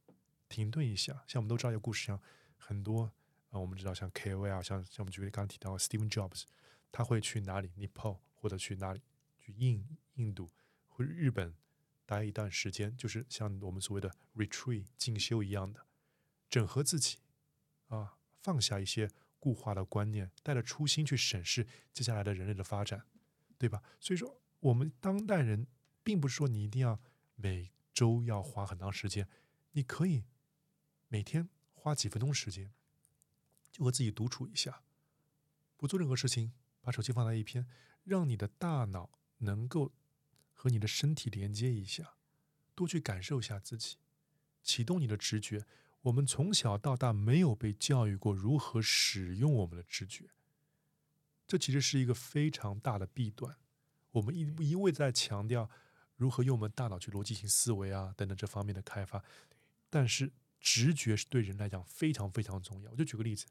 停顿一下。像我们都知道一个故事，一样很多啊、我们知道像 KOL，像像我们举例刚刚提到 Steve Jobs，他会去哪里 Nepal 或者去哪里去印印度或日本待一段时间，就是像我们所谓的 retreat 进修一样的，整合自己啊，放下一些固化的观念，带着初心去审视接下来的人类的发展，对吧？所以说，我们当代人并不是说你一定要每周要花很长时间，你可以每天花几分钟时间，就和自己独处一下，不做任何事情，把手机放在一边，让你的大脑能够和你的身体连接一下，多去感受一下自己，启动你的直觉。我们从小到大没有被教育过如何使用我们的直觉，这其实是一个非常大的弊端。我们一一味在强调如何用我们大脑去逻辑性思维啊等等这方面的开发，但是直觉是对人来讲非常非常重要。我就举个例子，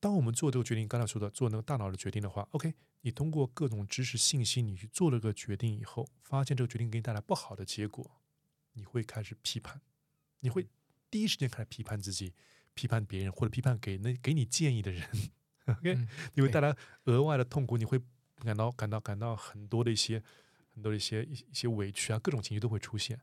当我们做这个决定，刚才说的做那个大脑的决定的话，OK，你通过各种知识信息，你去做了个决定以后，发现这个决定给你带来不好的结果，你会开始批判，你会第一时间开始批判自己，批判别人，或者批判给那给你建议的人，OK，、嗯你会带来额外的痛苦，你会感到感到感到很多的一些很多的一些一一些委屈啊，各种情绪都会出现。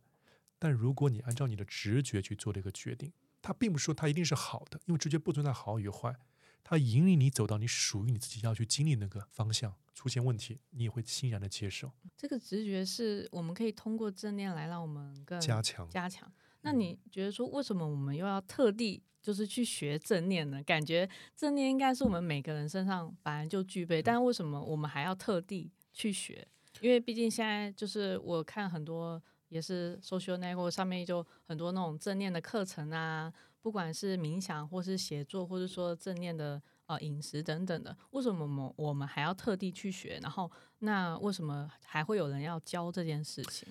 但如果你按照你的直觉去做这个决定，它并不是说它一定是好的，因为直觉不存在好与坏，它引领你走到你属于你自己要去经历那个方向。出现问题，你也会欣然的接受，这个直觉是我们可以通过正念来让我们更加强。加强。那你觉得说，为什么我们又要特地就是去学正念呢？感觉正念应该是我们每个人身上本来就具备，但为什么我们还要特地去学？因为毕竟现在就是我看很多也是 social network 上面就很多那种正念的课程啊，不管是冥想或是写作，或者说正念的呃饮食等等的，为什么我们我们还要特地去学？然后那为什么还会有人要教这件事情？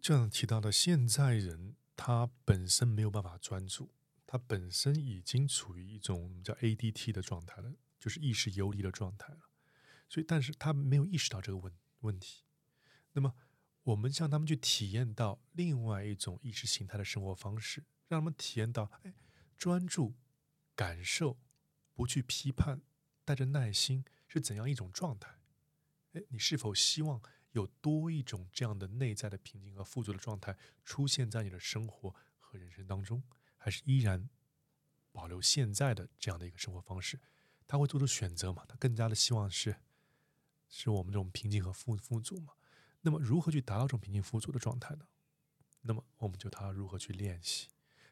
这样提到的，现在人他本身没有办法专注，他本身已经处于一种叫 ADT 的状态了，就是意识游离的状态了。所以，但是他没有意识到这个问问题。那么，我们向他们去体验到另外一种意识形态的生活方式，让他们体验到，哎，专注、感受、不去批判，带着耐心是怎样一种状态？哎，你是否希望有多一种这样的内在的平静和富足的状态出现在你的生活和人生当中，还是依然保留现在的这样的一个生活方式？他会做出选择嘛？他更加的希望是，是我们这种平静和富富足嘛？那么如何去达到这种平静富足的状态呢？那么我们就他如何去练习。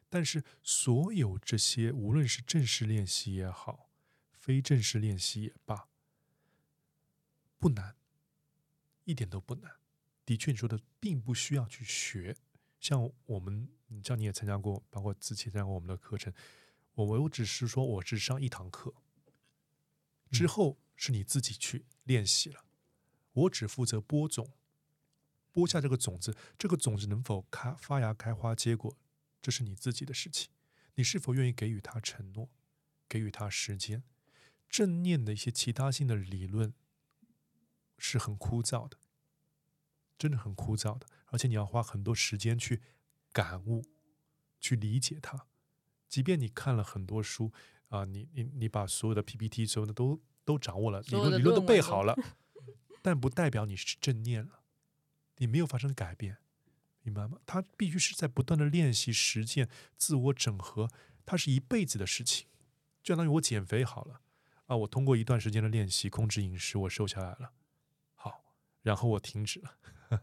但是所有这些，无论是正式练习也好，非正式练习也罢，不难，一点都不难。的确，你说的并不需要去学。像我们，你知道你也参加过，包括之前参加过我们的课程。我我只是说，我只上一堂课，之后是你自己去练习了。我只负责播种，播下这个种子，这个种子能否开发芽、开花、结果，这是你自己的事情。你是否愿意给予他承诺，给予他时间？正念的一些其他性的理论是很枯燥的，真的很枯燥的，而且你要花很多时间去感悟、去理解它。即便你看了很多书啊，你你你把所有的 PPT 所有的都都掌握了，理论理论都背好了，(laughs) 但不代表你是正念了，你没有发生改变，明白吗？他必须是在不断的练习、实践、自我整合，它是一辈子的事情。就相当于我减肥好了啊，我通过一段时间的练习、控制饮食，我瘦下来了，好，然后我停止了。(laughs)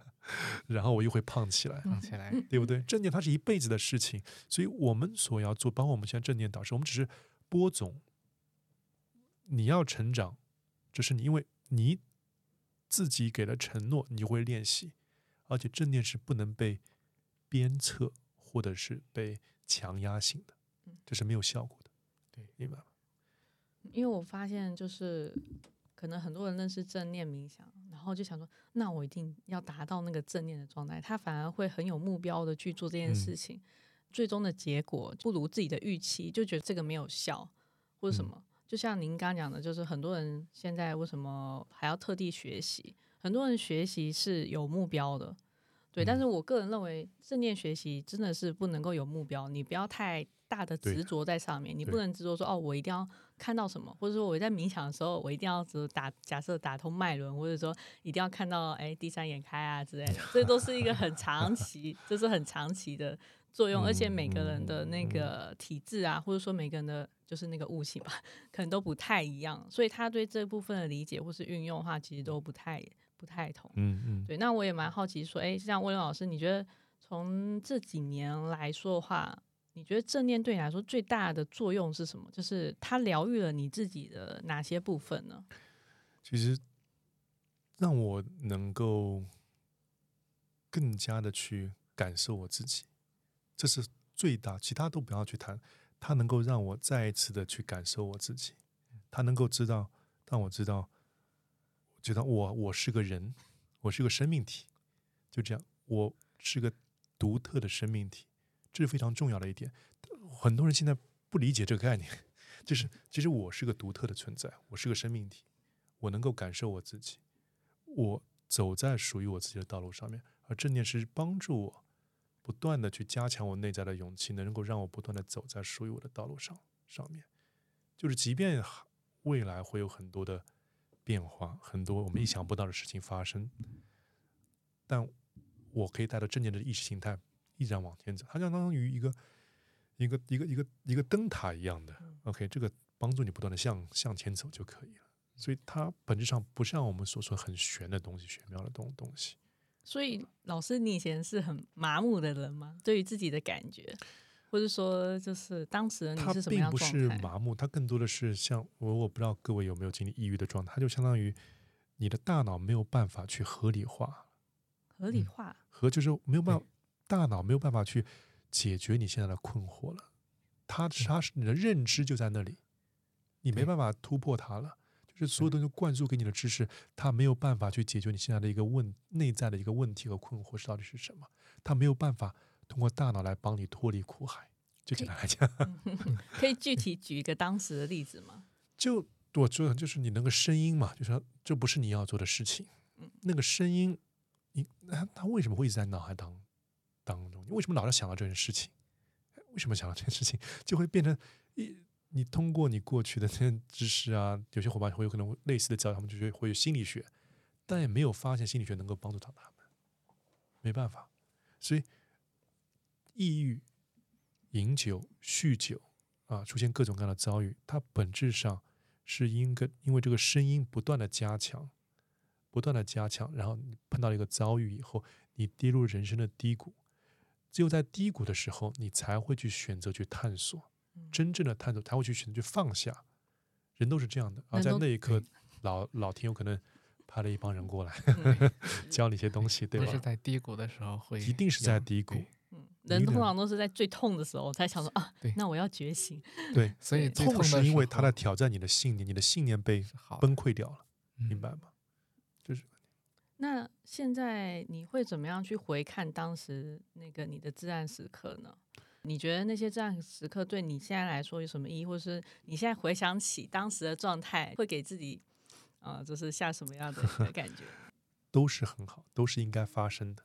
然后我又会胖起来，胖起来，对不对？正念它是一辈子的事情，所以我们所要做，包括我们现在正念导师，我们只是播种。你要成长，这是你因为你自己给了承诺，你就会练习。而且正念是不能被鞭策或者是被强压性的，这是没有效果的。对，明白吗？因为我发现就是。可能很多人认识正念冥想，然后就想说，那我一定要达到那个正念的状态。他反而会很有目标的去做这件事情，最终的结果不如自己的预期，就觉得这个没有效或者什么。就像您刚刚讲的，就是很多人现在为什么还要特地学习？很多人学习是有目标的，对。但是我个人认为，正念学习真的是不能够有目标，你不要太大的执着在上面，你不能执着说哦，我一定要。看到什么，或者说我在冥想的时候，我一定要只打假设打通脉轮，或者说一定要看到哎第三眼开啊之类的，这都是一个很长期，这是很长期的作用，而且每个人的那个体质啊，或者说每个人的就是那个悟性吧，(laughs) 可能都不太一样，所以他对这部分的理解或是运用的话，其实都不太不太同。嗯嗯，对，那我也蛮好奇说，哎，像威廉老师，你觉得从这几年来说的话？你觉得正念对你来说最大的作用是什么？就是它疗愈了你自己的哪些部分呢？其实让我能够更加的去感受我自己，这是最大，其他都不要去谈。它能够让我再一次的去感受我自己，它能够知道，让我知道，觉得我我是个人，我是个生命体，就这样，我是个独特的生命体。这是非常重要的一点，很多人现在不理解这个概念，就是其实我是个独特的存在，我是个生命体，我能够感受我自己，我走在属于我自己的道路上面，而正念是帮助我不断的去加强我内在的勇气，能够让我不断的走在属于我的道路上上面，就是即便未来会有很多的变化，很多我们意想不到的事情发生，但我可以带着正念的意识形态。依然往前走，它相当于一个一个一个一个一个灯塔一样的。OK，这个帮助你不断的向向前走就可以了。所以它本质上不像我们所说很玄的东西、玄妙的东东西。所以老师，你以前是很麻木的人吗？对于自己的感觉，或者说就是当时你是什么样状态？并不是麻木，他更多的是像我，我不知道各位有没有经历抑郁的状态，它就相当于你的大脑没有办法去合理化，合理化和就是没有办法。大脑没有办法去解决你现在的困惑了，它它是你的认知就在那里，你没办法突破它了。就是所有东西灌输给你的知识，它没有办法去解决你现在的一个问内在的一个问题和困惑是到底是什么，它没有办法通过大脑来帮你脱离苦海。就简单来讲，(laughs) 可以具体举一个当时的例子吗？(laughs) 就我觉得就是你那个声音嘛，就是这不是你要做的事情。那个声音，你他他为什么会一直在脑海当？当中，你为什么老是想到这件事情？为什么想到这件事情，就会变成一你通过你过去的那些知识啊，有些伙伴会有可能类似的教育，他们就会会有心理学，但也没有发现心理学能够帮助到他们。没办法，所以抑郁、饮酒、酗酒啊，出现各种各样的遭遇，它本质上是因个因为这个声音不断的加强，不不断的加强，然后你碰到了一个遭遇以后，你跌入人生的低谷，只有在低谷的时候，你才会去选择去探索，嗯真正的探索，才会去选择去放下。人都是这样的，而人都在那一刻，老老天有可能派了一帮人过来嗯 (laughs) 教你一些东西，对吧是吧？在低谷的时候会，一定是在低谷，人通常都是在最痛的时候才想说啊对，那我要觉醒。对，所以对痛是因为他在挑战你的信念，你的信念被崩溃掉了，嗯明白吗？就是那现在你会怎么样去回看当时那个你的至暗时刻呢？你觉得那些至暗时刻对你现在来说有什么意义，或是你现在回想起当时的状态，会给自己呃，就是下什么样的感觉？(laughs) 都是很好，都是应该发生的，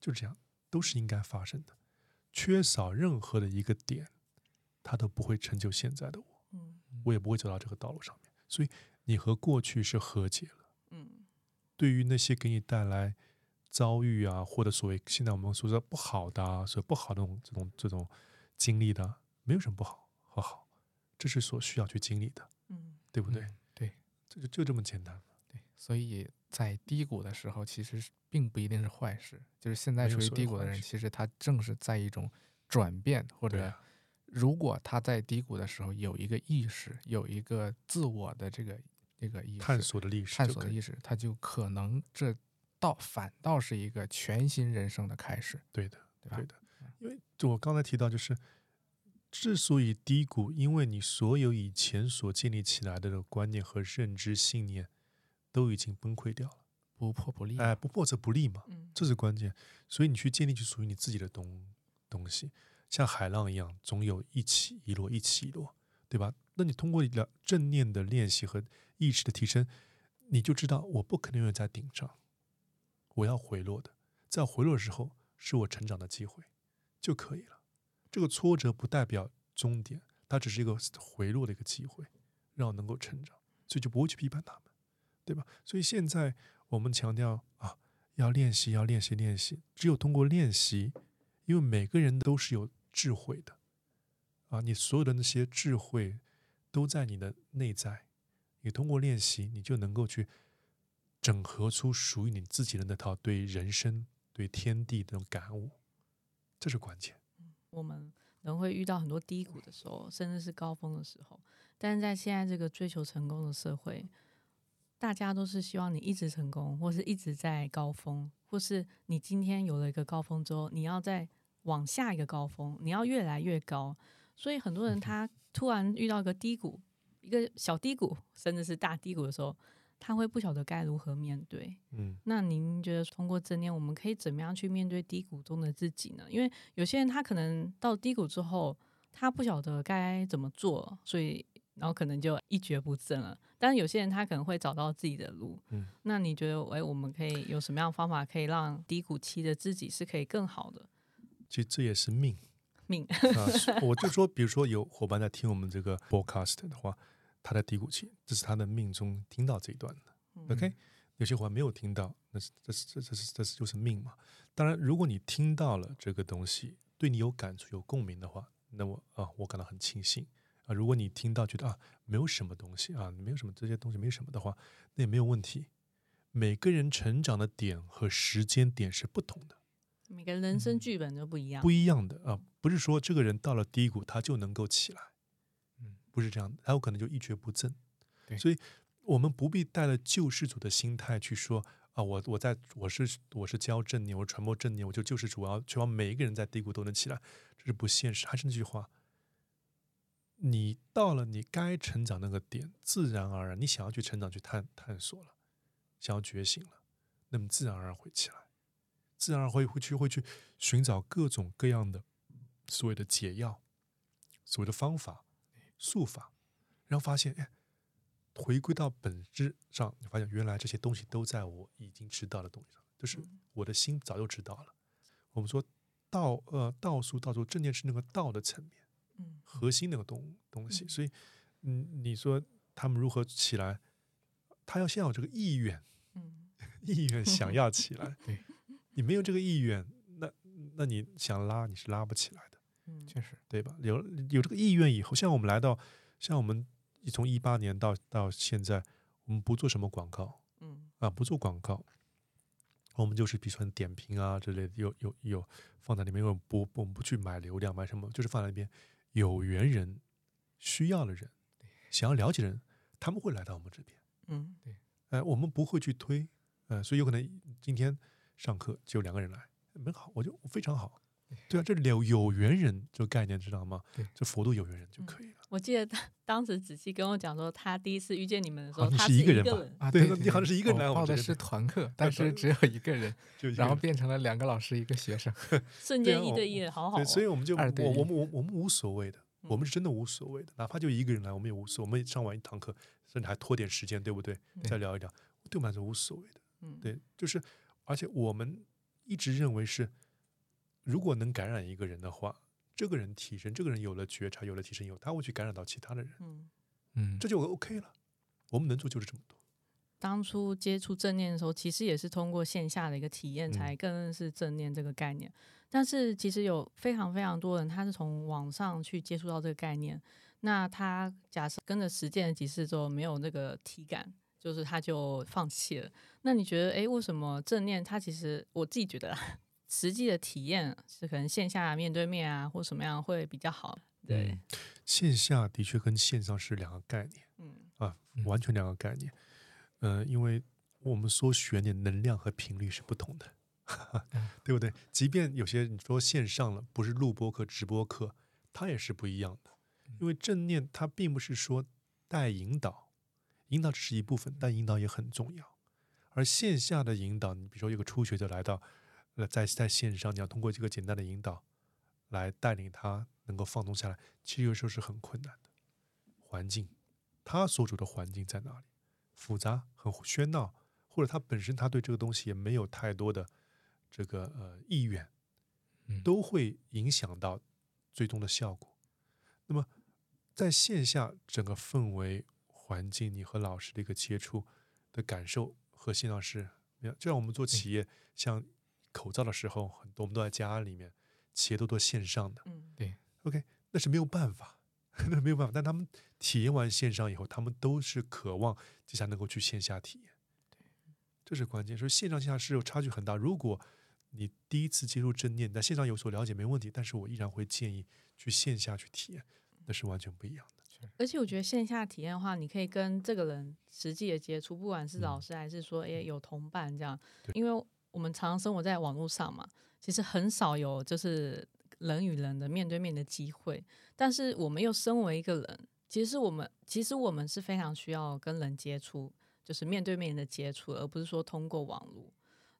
就这样，都是应该发生的。缺少任何的一个点，它都不会成就现在的我，嗯我也不会走到这个道路上面。所以你和过去是和解了。嗯对于那些给你带来遭遇啊，或者所谓现在我们所说的不好的啊，所不好的这种这种这种经历的，没有什么不好和好，这是所需要去经历的，嗯对不对？嗯对这就就这么简单。对，所以在低谷的时候，其实并不一定是坏事。就是现在处于低谷的人，其实他正是在一种转变，或者如果他在低谷的时候有一个意识，有一个自我的这个这个意识，探索的意识探索的意识，他就可能这倒反倒是一个全新人生的开始，对的。对吧？对的，因为就我刚才提到，就是之所以低谷，因为你所有以前所建立起来的这个观念和认知信念都已经崩溃掉了。不破不立。哎，不破则不立嘛，嗯这是关键。所以你去建立起属于你自己的东东西，像海浪一样，总有一起一落，一起一落，对吧？那你通过了正念的练习和意识的提升，你就知道我不可能永远在顶上，我要回落的。在回落的时候，是我成长的机会就可以了。这个挫折不代表终点，它只是一个回落的一个机会，让我能够成长，所以就不会去批判它们，对吧？所以现在我们强调啊，要练习，要练习，练习。只有通过练习，因为每个人都是有智慧的啊，你所有的那些智慧都在你的内在，你通过练习，你就能够去整合出属于你自己的那套对人生、对天地的那种感悟，这是关键。我们人会遇到很多低谷的时候，甚至是高峰的时候。但是在现在这个追求成功的社会，大家都是希望你一直成功，或是一直在高峰，或是你今天有了一个高峰之后，你要再往下一个高峰，你要越来越高。所以很多人他突然遇到一个低谷，一个小低谷，甚至是大低谷的时候，他会不晓得该如何面对。嗯，那您觉得通过正念，我们可以怎么样去面对低谷中的自己呢？因为有些人他可能到低谷之后，他不晓得该怎么做，所以然后可能就一蹶不振了。但是有些人他可能会找到自己的路。嗯，那你觉得，哎，我们可以有什么样的方法可以让低谷期的自己是可以更好的其实这也是命。(laughs) 命？我就说，比如说有伙伴在听我们这个 podcast 的话，他在低谷期，这是他的命中听到这一段的。嗯 OK，有些伙伴没有听到，那是这是这这是这是就是命嘛。当然，如果你听到了这个东西，对你有感触、有共鸣的话，那我啊，我感到很庆幸啊。如果你听到觉得啊没有什么东西啊，没有什么这些东西没什么的话，那也没有问题。每个人成长的点和时间点是不同的。每个人生剧本都不一样。不一样的啊，不是说这个人到了低谷他就能够起来，嗯，不是这样的，他有可能就一蹶不振。对所以我们不必带了救世主的心态去说啊，我我在我是我是教正念，我传播正念，我就救世主，我要确保每一个人在低谷都能起来，这是不现实。还是那句话，你到了你该成长那个点，自然而然，你想要去成长、去探探索了，想要觉醒了，那么自然而然会起来。自然而然会会去会去寻找各种各样的所谓的解药，所谓的方法、术法，然后发现，哎，回归到本质上，你发现原来这些东西都在我已经知道的东西上，就是我的心早就知道了。我们说道呃道术道术正念是那个道的层面，嗯。核心那个东东西，嗯。所以嗯，你说他们如何起来？他要先有这个意愿，嗯。(laughs) 意愿想要起来。(laughs) 对，你没有这个意愿，那那你想拉你是拉不起来的，嗯。确实，对吧？有有这个意愿以后，像我们来到，像我们从一八年到到现在，我们不做什么广告。嗯。啊，不做广告，我们就是比如说点评啊之类的，有有有放在里面，我们不我们不去买流量买什么，就是放在那边，有缘人、需要的人、想要了解的人，他们会来到我们这边。嗯对哎，我们不会去推，呃，所以有可能今天上课就两个人来，很好，我就非常好。对啊，这有有缘人这个概念知道吗对？这佛度有缘人就可以了。我记得当当时子期跟我讲说，他第一次遇见你们的时候，好像他是一个人吧人。啊，对对，你好像是一个人来我报的是团课，但是只有一个人，(laughs) 然后变成了两个老师一个学生。(laughs) 瞬间一对一的，好好。所以我们就 (laughs) 对我我们我我们无所谓的，我嗯们是真的无所谓的，哪怕就一个人来，我们也无所谓。我们上完一堂课，甚至还拖点时间，对不对？对再聊一聊，对我们来说无所谓的。嗯，对，就是而且我们一直认为是，如果能感染一个人的话，这个人提升，这个人有了觉察，有了提升以后，他会去感染到其他的人，嗯，嗯，这就 OK 了。我们能做就是这么多。当初接触正念的时候，其实也是通过线下的一个体验，嗯才更认识正念这个概念。但是其实有非常非常多人，他是从网上去接触到这个概念。那他假设跟着实践了几次之后，没有那个体感，就是他就放弃了。那你觉得，诶，为什么正念他其实我自己觉得啦，实际的体验是可能线下面对面啊，或什么样会比较好？对，嗯线下的确跟线上是两个概念嗯啊嗯，完全两个概念。呃，因为我们说学的能量和频率是不同的，(laughs) 对不对？即便有些你说线上了，不是录播课、直播课，它也是不一样的。因为正念它并不是说带引导，引导只是一部分，但引导也很重要。而线下的引导，你比如说有个初学者来到，呃，在在线上，你要通过这个简单的引导来带领他能够放松下来，其实有时候是很困难的。环境，他所处的环境在哪里？复杂、很喧闹，或者他本身他对这个东西也没有太多的这个呃意愿，嗯都会影响到最终的效果。那么在线下整个氛围环境，你和老师的一个接触的感受和线上是。就像我们做企业，像口罩的时候，很多我们都在家里面，企业都做线上的嗯，OK，那是没有办法，(laughs) 那是没有办法。但他们体验完线上以后，他们都是渴望接下来能够去线下体验。对这是关键，所以线上线下是有差距很大。如果你第一次接触正念，在线上有所了解没问题，但是我依然会建议去线下去体验，那是完全不一样的。而且我觉得线下体验的话，你可以跟这个人实际的接触，不管是老嗯师还是说诶有同伴这样，因为我们常常生活在网络上嘛，其实很少有就是人与人的面对面的机会。但是我们又身为一个人，其实我们其实我们是非常需要跟人接触，就是面对面的接触，而不是说通过网络。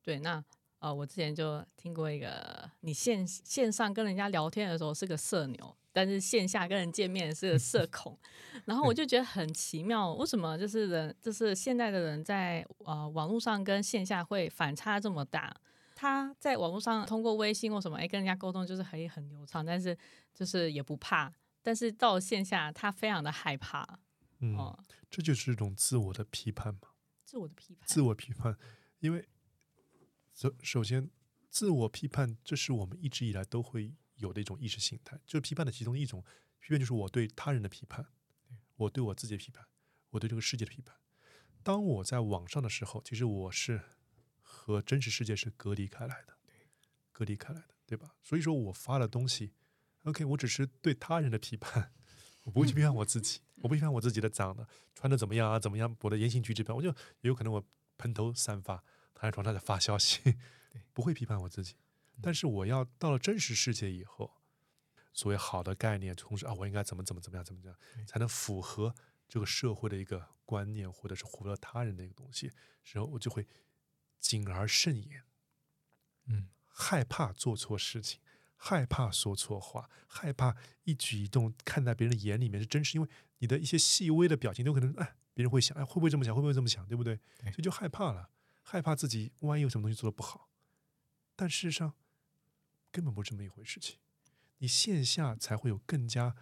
对，那呃，我之前就听过一个，你线线上跟人家聊天的时候是个社牛，但是线下跟人见面是个社恐。然后我就觉得很奇妙，为什么就是人，就是现在的人在呃网络上跟线下会反差这么大？他在网络上通过微信或什么，哎，跟人家沟通就是可以很流畅，但是就是也不怕。但是到线下，他非常的害怕嗯，哦，这就是一种自我的批判嘛，自我的批判。自我批判。因为首首先，自我批判，这是我们一直以来都会有的一种意识形态，就是批判的其中的一种。批判就是我对他人的批判，我对我自己的批判，我对这个世界的批判。当我在网上的时候，其实我是和真实世界是隔离开来的，隔离开来的，对吧？所以说我发的东西，OK，我只是对他人的批判，我不会去批判我自己，我不批判我自己的长得穿的怎么样啊，怎么样，我的言行举止，我就也有可能我蓬头散发躺在床上在发消息，不会批判我自己。但是我要到了真实世界以后，所谓好的概念，同时啊，我应该怎么怎么怎么样怎么样，才能符合这个社会的一个观念，或者是符合他人的一个东西，然后我就会谨而慎言，嗯，害怕做错事情，害怕说错话，害怕一举一动看在别人的眼里面是真实，因为你的一些细微的表情都可能，哎，别人会想，哎，会不会这么想，会不会这么想，对不对？对。所以就害怕了，害怕自己万一有什么东西做的不好，但事实上根本不是这么一回事情。你线下才会有更加、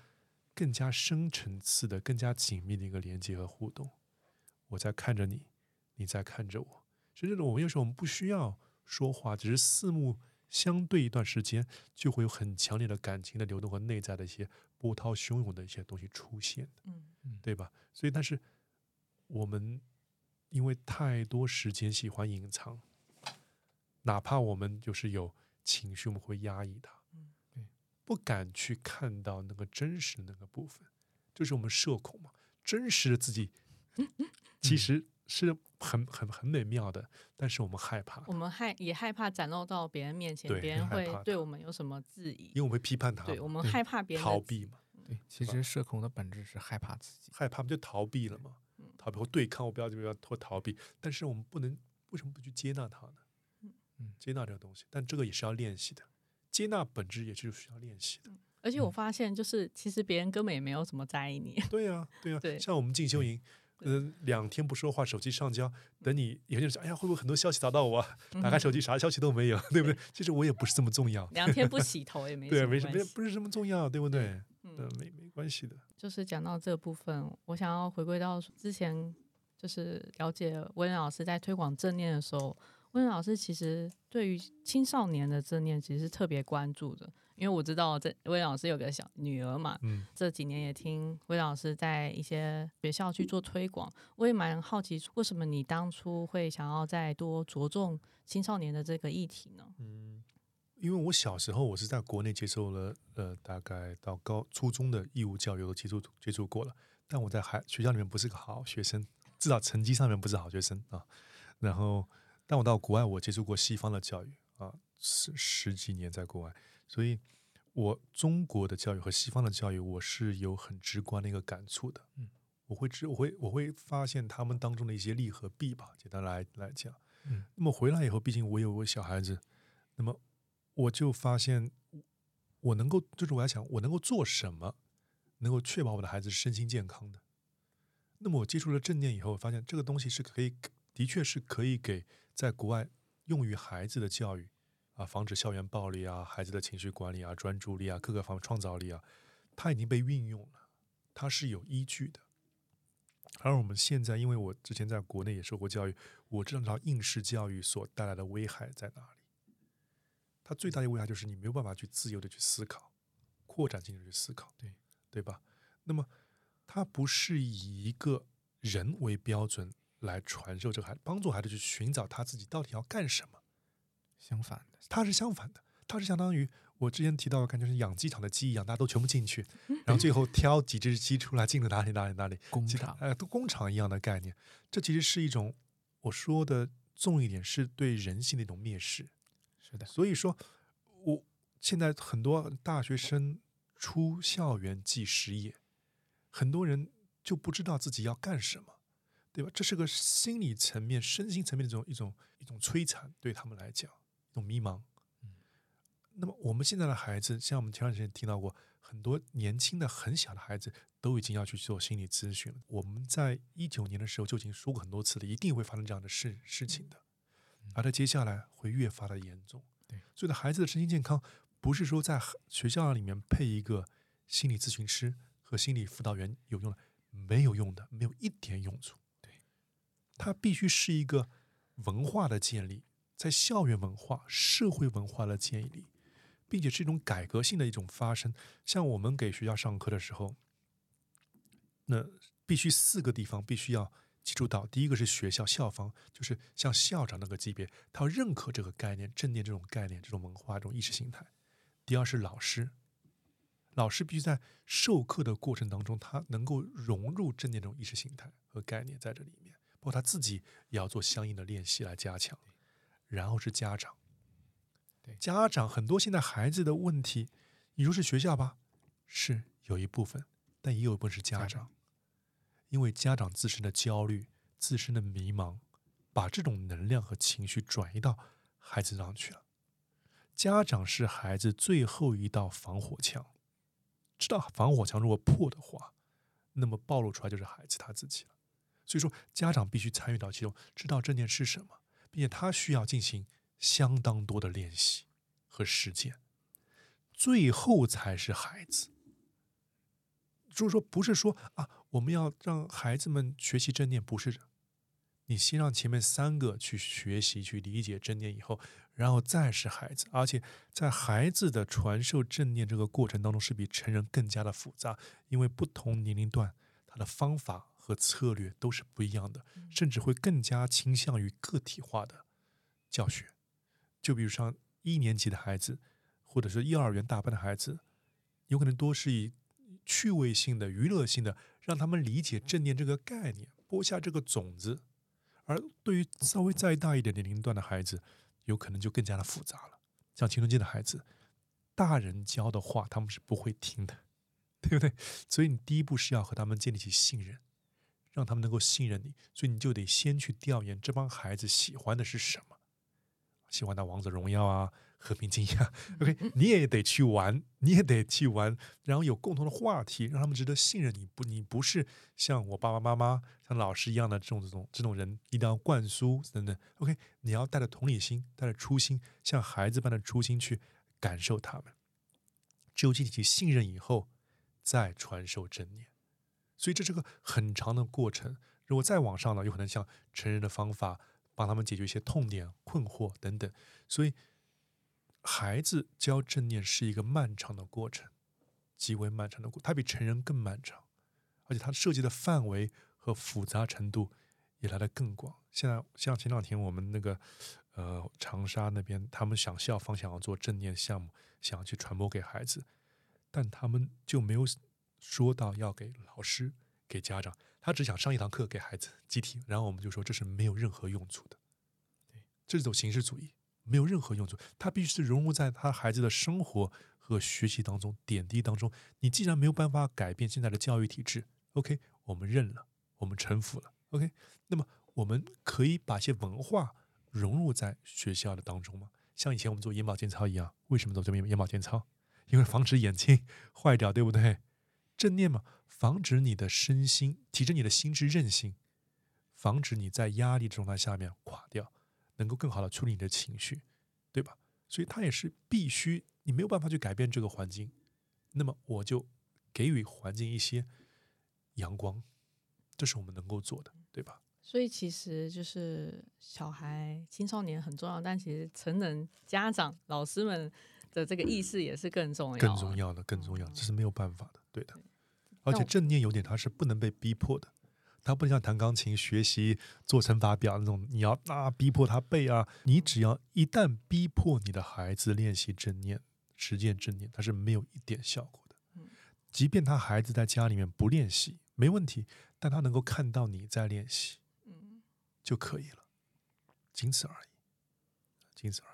更加深层次的、更加紧密的一个连接和互动。我在看着你，你在看着我，甚至我们有时候我们不需要说话，只是四目相对一段时间，就会有很强烈的感情的流动和内在的一些波涛汹涌的一些东西出现的。嗯对吧？所以，但是我们因为太多时间喜欢隐藏，哪怕我们就是有情绪，我们会压抑它，对，不敢去看到那个真实的那个部分，就是我们社恐嘛，真实的自己 (laughs) 其实是很很很美妙的，但是我们害怕，我们害也害怕展露到别人面前，对别人会对我们有什么质疑。因为，我们会批判他对，我们害怕别人逃避嘛，对，其实社恐的本质是害怕自己。害怕不就逃避了嘛，嗯。逃避或对抗，我不要这么或逃避，但是我们不能为什么不去接纳它呢？嗯接纳这个东西，但这个也是要练习的，接纳本质也是需要练习的。而且我发现，就是其实别人根本也没有怎么在意你，(laughs) 对呀、对呀、对像我们进修营，嗯、两天不说话，手机上交，等你有些人说，哎呀，会不会很多消息打到我啊？打开手机啥消息都没有，(laughs) 对不对？(laughs) 其实我也不是这么重要，两天不洗头也没对，没什么。不是这么重要，对不对？嗯呃，没没关系的。就是讲到这部分，我想要回归到之前，就是了解温老师在推广正念的时候，温老师其实对于青少年的正念其实是特别关注的，因为我知道这温老师有个小女儿嘛，嗯，这几年也听魏老师在一些学校去做推广，我也蛮好奇，为什么你当初会想要再多着重青少年的这个议题呢？嗯因为我小时候我是在国内接受了呃大概到高初中的义务教育都接触接触过了，但我在孩学校里面不是个好学生，至少成绩上面不是好学生啊。然后，但我到国外我接触过西方的教育啊，十十几年在国外，所以我中国的教育和西方的教育我是有很直观的一个感触的。嗯，我会知我会我会发现他们当中的一些利和弊吧，简单来来讲。嗯，那么回来以后，毕竟我有个小孩子，那么我就发现，我能够就是我要想，我能够做什么，能够确保我的孩子身心健康的。那么我接触了正念以后，我发现这个东西是可以，的确是可以给在国外用于孩子的教育啊，防止校园暴力啊，孩子的情绪管理啊，专注力啊，各个方面创造力啊，它已经被运用了，它是有依据的。而我们现在，因为我之前在国内也受过教育，我知道应试教育所带来的危害在哪里。它最大的危害就是你没有办法去自由的去思考，扩展性的去思考，对对吧？那么它不是以一个人为标准来传授这个孩，帮助孩子去寻找他自己到底要干什么。相反的，他是相反的，他是相当于我之前提到的，感觉是养鸡场的鸡一样，大家都全部进去，然后最后挑几只鸡出来，进了哪里哪里哪里，工厂呃，都工厂一样的概念。这其实是一种我说的重一点，是对人性的一种蔑视。是的，所以说，我现在很多大学生出校园即失业，很多人就不知道自己要干什么，对吧？这是个心理层面、身心层面的一种一种一种摧残，对他们来讲，一种迷茫。嗯那么我们现在的孩子，像我们前段时间听到过，很多年轻的很小的孩子都已经要去做心理咨询了。我们在一九年的时候就已经说过很多次了，一定会发生这样的事事情的，而在接下来会越发的严重。对，所以呢，孩子的身心健康不是说在学校里面配一个心理咨询师和心理辅导员有用的，没有用的，没有一点用处。它必须是一个文化的建立，在校园文化、社会文化的建立，并且是一种改革性的一种发生。像我们给学校上课的时候，那必须四个地方必须要记住到。第一个是学校校方，就是像校长那个级别，他要认可这个概念、正念这种概念、这种文化、这种意识形态。第二是老师，老师必须在授课的过程当中，他能够融入正念这种意识形态和概念在这里面，包括他自己也要做相应的练习来加强。然后是家长，对家长很多现在孩子的问题，你说是学校吧，是有一部分，但也有一部分是家家长，因为家长自身的焦虑、自身的迷茫，把这种能量和情绪转移到孩子上去了。家长是孩子最后一道防火墙，知道防火墙如果破的话，那么暴露出来就是孩子他自己了。所以说，家长必须参与到其中，知道正念是什么，并且他需要进行相当多的练习和实践，最后才是孩子。就是说，不是说啊，我们要让孩子们学习正念，不是。你先让前面三个去学习、去理解正念以后，然后再是孩子，而且在孩子的传授正念这个过程当中，是比成人更加的复杂，因为不同年龄段他的方法和策略都是不一样的，甚至会更加倾向于个体化的教学。就比如像一年级的孩子，或者是幼儿园大班的孩子，有可能多是以趣味性的、娱乐性的，让他们理解正念这个概念，播下这个种子。而对于稍微再大一点年龄段的孩子，有可能就更加的复杂了。像青春期的孩子，大人教的话他们是不会听的，(laughs) 对不对？所以你第一步是要和他们建立起信任，让他们能够信任你。所以你就得先去调研这帮孩子喜欢的是什么，喜欢打王者荣耀啊。和平精英啊，OK，你也得去玩，你也得去玩，然后有共同的话题，让他们值得信任你。不，你不是像我爸爸妈妈、像老师一样的这种这种这种人，一定要灌输等等。OK，你要带着同理心，带着初心，像孩子般的初心去感受他们。只有建立起信任以后，再传授正念。所以这是个很长的过程。如果再往上呢，有可能像成人的方法，帮他们解决一些痛点、困惑等等。所以。孩子教正念是一个漫长的过程，极为漫长的过，它比成人更漫长，而且它涉及的范围和复杂程度也来得更广。现在像前两天我们那个呃长沙那边，他们想校方想要做正念项目，想要去传播给孩子，但他们就没有说到要给老师、给家长，他只想上一堂课给孩子集体，然后我们就说这是没有任何用处的，对，这是种形式主义。没有任何用处，他必须是融入在他孩子的生活和学习当中点滴当中。你既然没有办法改变现在的教育体制，OK，我们认了，我们臣服了，OK。那么我们可以把一些文化融入在学校的当中吗？像以前我们做眼保健操一样，为什么做这眼眼保健操？因为防止眼睛 (laughs) 坏掉，对不对？正念嘛，防止你的身心，提升你的心智韧性，防止你在压力状态下面垮掉。能够更好的处理你的情绪，对吧？所以它也是必须，你没有办法去改变这个环境，那么我就给予环境一些阳光，这是我们能够做的，对吧？所以其实就是小孩、青少年很重要，但其实成人、家长、老师们的这个意识也是更重要、更重要的、更重要，这是没有办法的，对的。而且正念有点，它是不能被逼迫的。它不能像弹钢琴、学习做乘法表那种，你要啊逼迫他背啊。你只要一旦逼迫你的孩子练习正念、实践正念，它是没有一点效果的。即便他孩子在家里面不练习，没问题，但他能够看到你在练习，嗯，就可以了，仅此而已，仅此而已。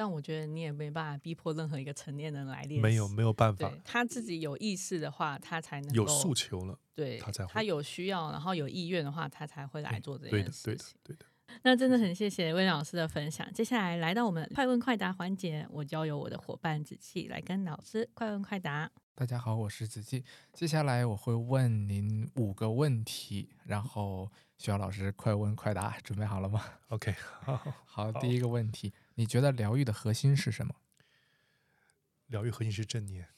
但我觉得你也没办法逼迫任何一个成年人来练，没有没有办法。他自己有意识的话，他才能有诉求了，对，他才他有需要，然后有意愿的话，他才会来做这件事情。对的，对的。那真的很谢谢魏老师的分享。接下来来到我们快问快答环节，我交由我的伙伴子气来跟老师快问快答。大家好，我是子气。接下来我会问您五个问题，然后需要老师快问快答，准备好了吗？OK，好，(laughs) 好，第一个问题。你觉得疗愈的核心是什么？疗愈核心是正念，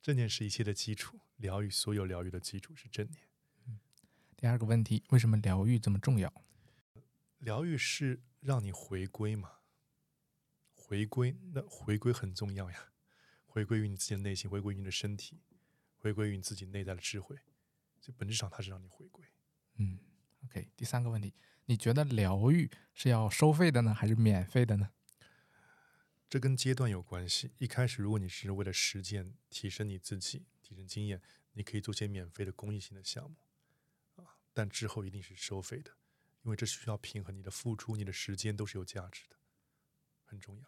正念是一切的基础。疗愈所有疗愈的基础是正念。第二个问题，为什么疗愈这么重要？疗愈是让你回归嘛？回归，那回归很重要呀。回归于你自己的内心，回归于你的身体，回归于你自己内在的智慧。所以本质上，它是让你回归。嗯，OK。第三个问题，你觉得疗愈是要收费的呢，还是免费的呢？这跟阶段有关系。一开始，如果你是为了实践、提升你自己、提升经验，你可以做些免费的公益性的项目，啊，但之后一定是收费的，因为这需要平衡你的付出、你的时间都是有价值的，很重要。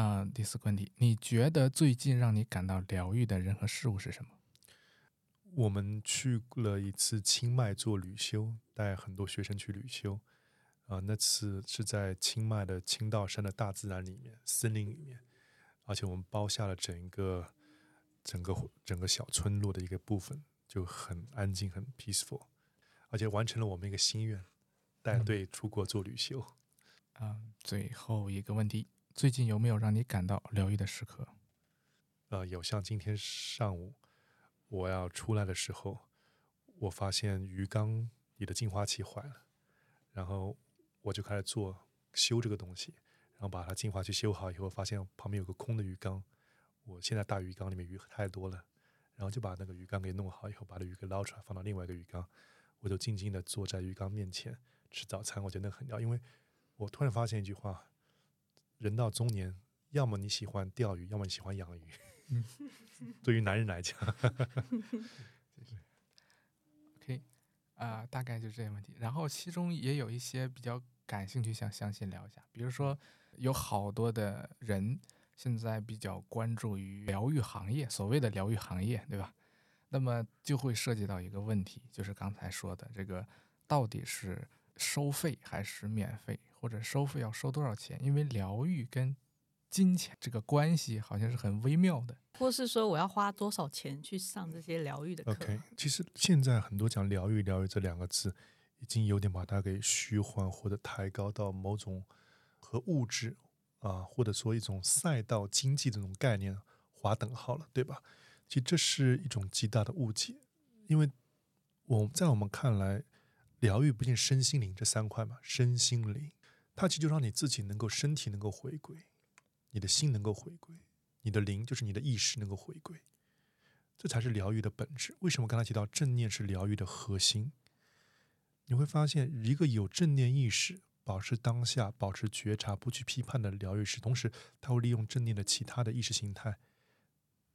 啊，第四个问题，你觉得最近让你感到疗愈的人和事物是什么？我们去了一次清迈做旅修，带很多学生去旅修。啊，那次是在清迈的青道山的大自然里面，森林里面，而且我们包下了整个、整个、整个小村落的一个部分，就很安静、很 peaceful，而且完成了我们一个心愿，带队出国做旅行。啊，最后一个问题，最近有没有让你感到疗愈的时刻？呃，有，像今天上午我要出来的时候，我发现鱼缸里的净化器坏了，然后。我就开始做修这个东西，然后把它净化去修好以后，发现旁边有个空的鱼缸。我现在大鱼缸里面鱼太多了，然后就把那个鱼缸给弄好以后，把那鱼给捞出来，放到另外一个鱼缸。我就静静的坐在鱼缸面前吃早餐，我觉得很妙。因为我突然发现一句话：人到中年，要么你喜欢钓鱼，要么你喜欢养鱼。(laughs) 对于男人来讲，(laughs) OK，啊、大概就这些问题。然后其中也有一些比较感兴趣，想详细聊一下。比如说，有好多的人现在比较关注于疗愈行业，所谓的疗愈行业，对吧？那么就会涉及到一个问题，就是刚才说的这个到底是收费还是免费，或者收费要收多少钱？因为疗愈跟金钱这个关系好像是很微妙的。或是说我要花多少钱去上这些疗愈的课 OK，其实现在很多讲疗愈，疗愈这两个字，已经有点把它给虚幻或者抬高到某种和物质啊，或者说一种赛道经济这种概念划等号了，对吧？其实这是一种极大的误解，因为我在我们看来，疗愈不仅身心灵这三块嘛，身心灵，它其实就让你自己能够身体能够回归，你的心能够回归，你的灵就是你的意识能够回归。这才是疗愈的本质。为什么刚才提到正念是疗愈的核心？你会发现，一个有正念意识、保持当下、保持觉察、不去批判的疗愈师，同时他会利用正念的其他的意识形态，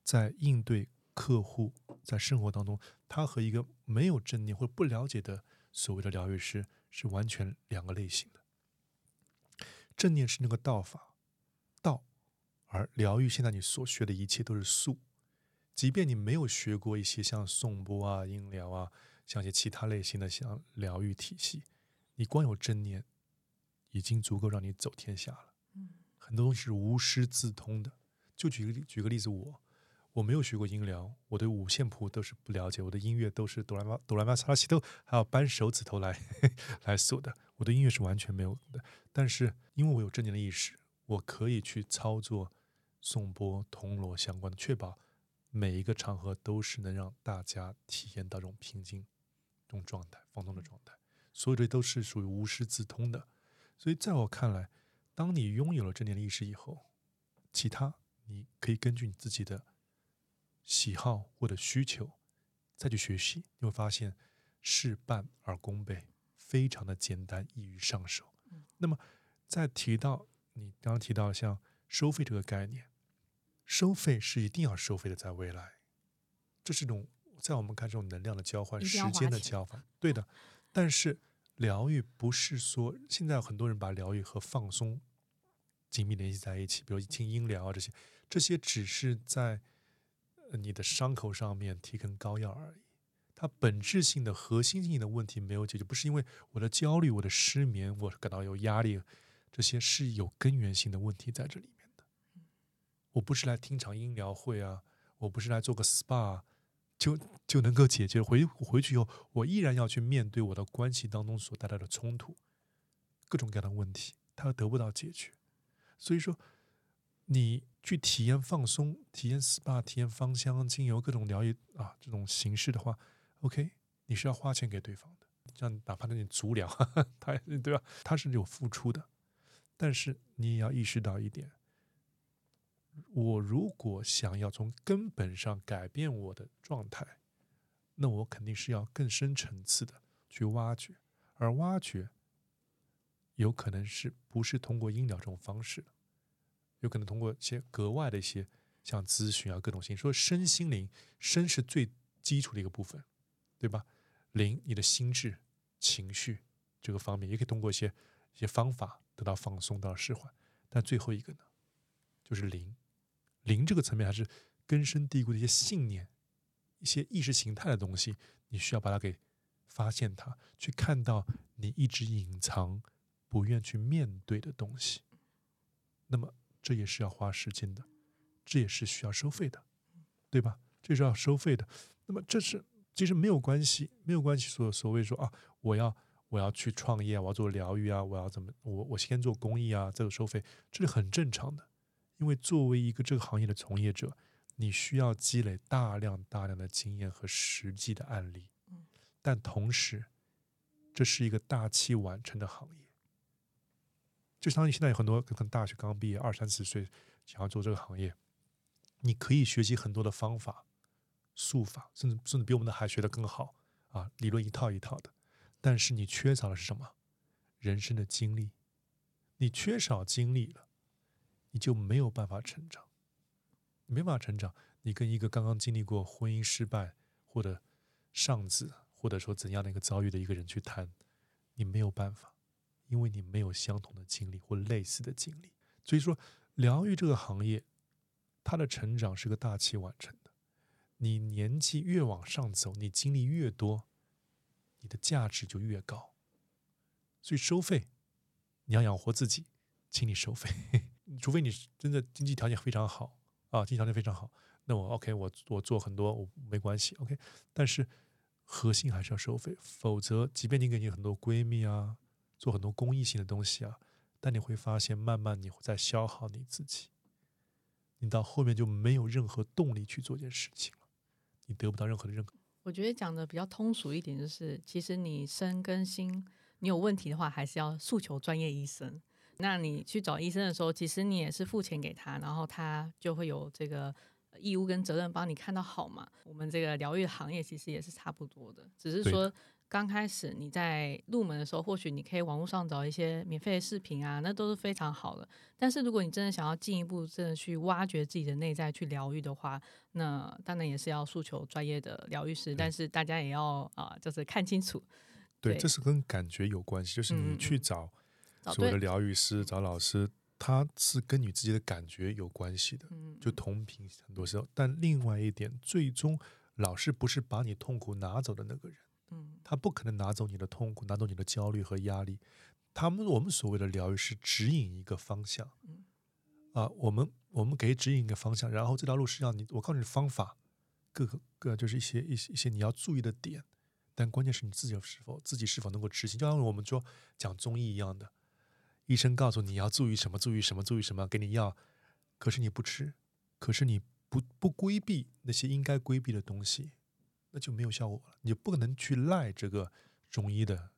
在应对客户在生活当中，他和一个没有正念或不了解的所谓的疗愈师是完全两个类型的。正念是那个道法，道，而疗愈现在你所学的一切都是术。即便你没有学过一些像颂钵啊、音疗啊，像一些其他类型的像疗愈体系，你光有正念，已经足够让你走天下了。很多东西是无师自通的。就举个例举个例子，我我没有学过音疗，我对五线谱都是不了解，我的音乐都是哆来咪哆来咪发拉西哆，还要扳手指头来 (laughs) 来数的，我的音乐是完全没有的。但是因为我有正念的意识，我可以去操作颂钵、铜锣相关的，确保每一个场合都是能让大家体验到这种平静、这种状态、放松的状态。所有这都是属于无师自通的。所以在我看来，当你拥有了正念的意识以后，其他你可以根据你自己的喜好或者需求再去学习，你会发现事半而功倍，非常的简单，易于上手。那么，再提到你刚刚提到像收费这个概念，收费是一定要收费的，在未来，这是一种在我们看这种能量的交换、时间的交换，对的。但是疗愈不是说现在有很多人把疗愈和放松紧密联系在一起，比如听音疗啊这些，这些只是在呃你的伤口上面提根膏药而已。它本质性的核心性的问题没有解决，不是因为我的焦虑、我的失眠，我感到有压力，这些是有根源性的问题在这里。我不是来听场音疗会啊，我不是来做个 SPA 就就能够解决。回回去以后，我依然要去面对我的关系当中所带来的冲突，各种各样的问题，它得不到解决。所以说，你去体验放松、体验 SPA、体验芳香精油各种疗愈啊这种形式的话，OK，你是要花钱给对方的。像哪怕那点足疗，(laughs) 他对吧？他是有付出的，但是你也要意识到一点：我如果想要从根本上改变我的状态，那我肯定是要更深层次的去挖掘，而挖掘有可能是不是通过音疗这种方式的，有可能通过一些格外的一些像咨询啊各种形。说身心灵，身是最基础的一个部分，对吧？灵，你的心智、情绪这个方面，也可以通过一些一些方法得到放松、得到释怀。但最后一个呢，就是灵。灵这个层面还是根深蒂固的一些信念、一些意识形态的东西，你需要把它给发现它，去看到你一直隐藏、不愿去面对的东西。那么这也是要花时间的，这也是需要收费的，对吧？这是要收费的。那么这是其实没有关系，没有关系。所所谓说啊，我要我要去创业，我要做疗愈啊，我要怎么我我先做公益啊，再做收费这是很正常的。因为作为一个这个行业的从业者，你需要积累大量大量的经验和实际的案例，但同时，这是一个大器晚成的行业。就相当于现在有很多可能大学刚毕业二三十岁想要做这个行业，你可以学习很多的方法、术法，甚至甚至比我们的还学得更好啊，理论一套一套的，但是你缺少的是什么？人生的经历，你缺少经历了，你就没有办法成长，没办法成长。你跟一个刚刚经历过婚姻失败或者丧子，或者说怎样的一个遭遇的一个人去谈，你没有办法，因为你没有相同的经历或类似的经历。所以说，疗愈这个行业，它的成长是个大器晚成的。你年纪越往上走，你经历越多，你的价值就越高。所以收费，你要养活自己，请你收费。除非你真的经济条件非常好啊，经济条件非常好。那我 OK，我我做很多我没关系 OK，但是核心还是要收费，否则即便你给你很多闺蜜啊，做很多公益性的东西啊，但你会发现慢慢你会在消耗你自己，你到后面就没有任何动力去做这件事情了，你得不到任何的认可。我觉得讲的比较通俗一点，就是其实你身跟心你有问题的话，还是要诉求专业医生。那你去找医生的时候，其实你也是付钱给他，然后他就会有这个。义务跟责任帮你看到好嘛？我们这个疗愈行业其实也是差不多的，只是说刚开始你在入门的时候，或许你可以网络上找一些免费的视频啊，那都是非常好的。但是如果你真的想要进一步真的去挖掘自己的内在去疗愈的话，那当然也是要诉求专业的疗愈师，但是大家也要啊，就是看清楚。对，这是跟感觉有关系，就是你去找所谓的疗愈师，找老师。他是跟你自己的感觉有关系的，就同频很多时候。但另外一点，最终老师不是把你痛苦拿走的那个人，嗯，他不可能拿走你的痛苦，拿走你的焦虑和压力。他们我们所谓的疗愈是指引一个方向，嗯，啊，我们我们给指引一个方向，然后这条路是让你，我告诉你方法，各个各就是一些一些一些你要注意的点，但关键是你自己是否自己是否能够执行，就像我们说讲中医一样的。医生告诉你要注意什么，注意什么，注意什么，给你药，可是你不吃，可是你不不规避那些应该规避的东西，那就没有效果了。你不可能去赖这个中医的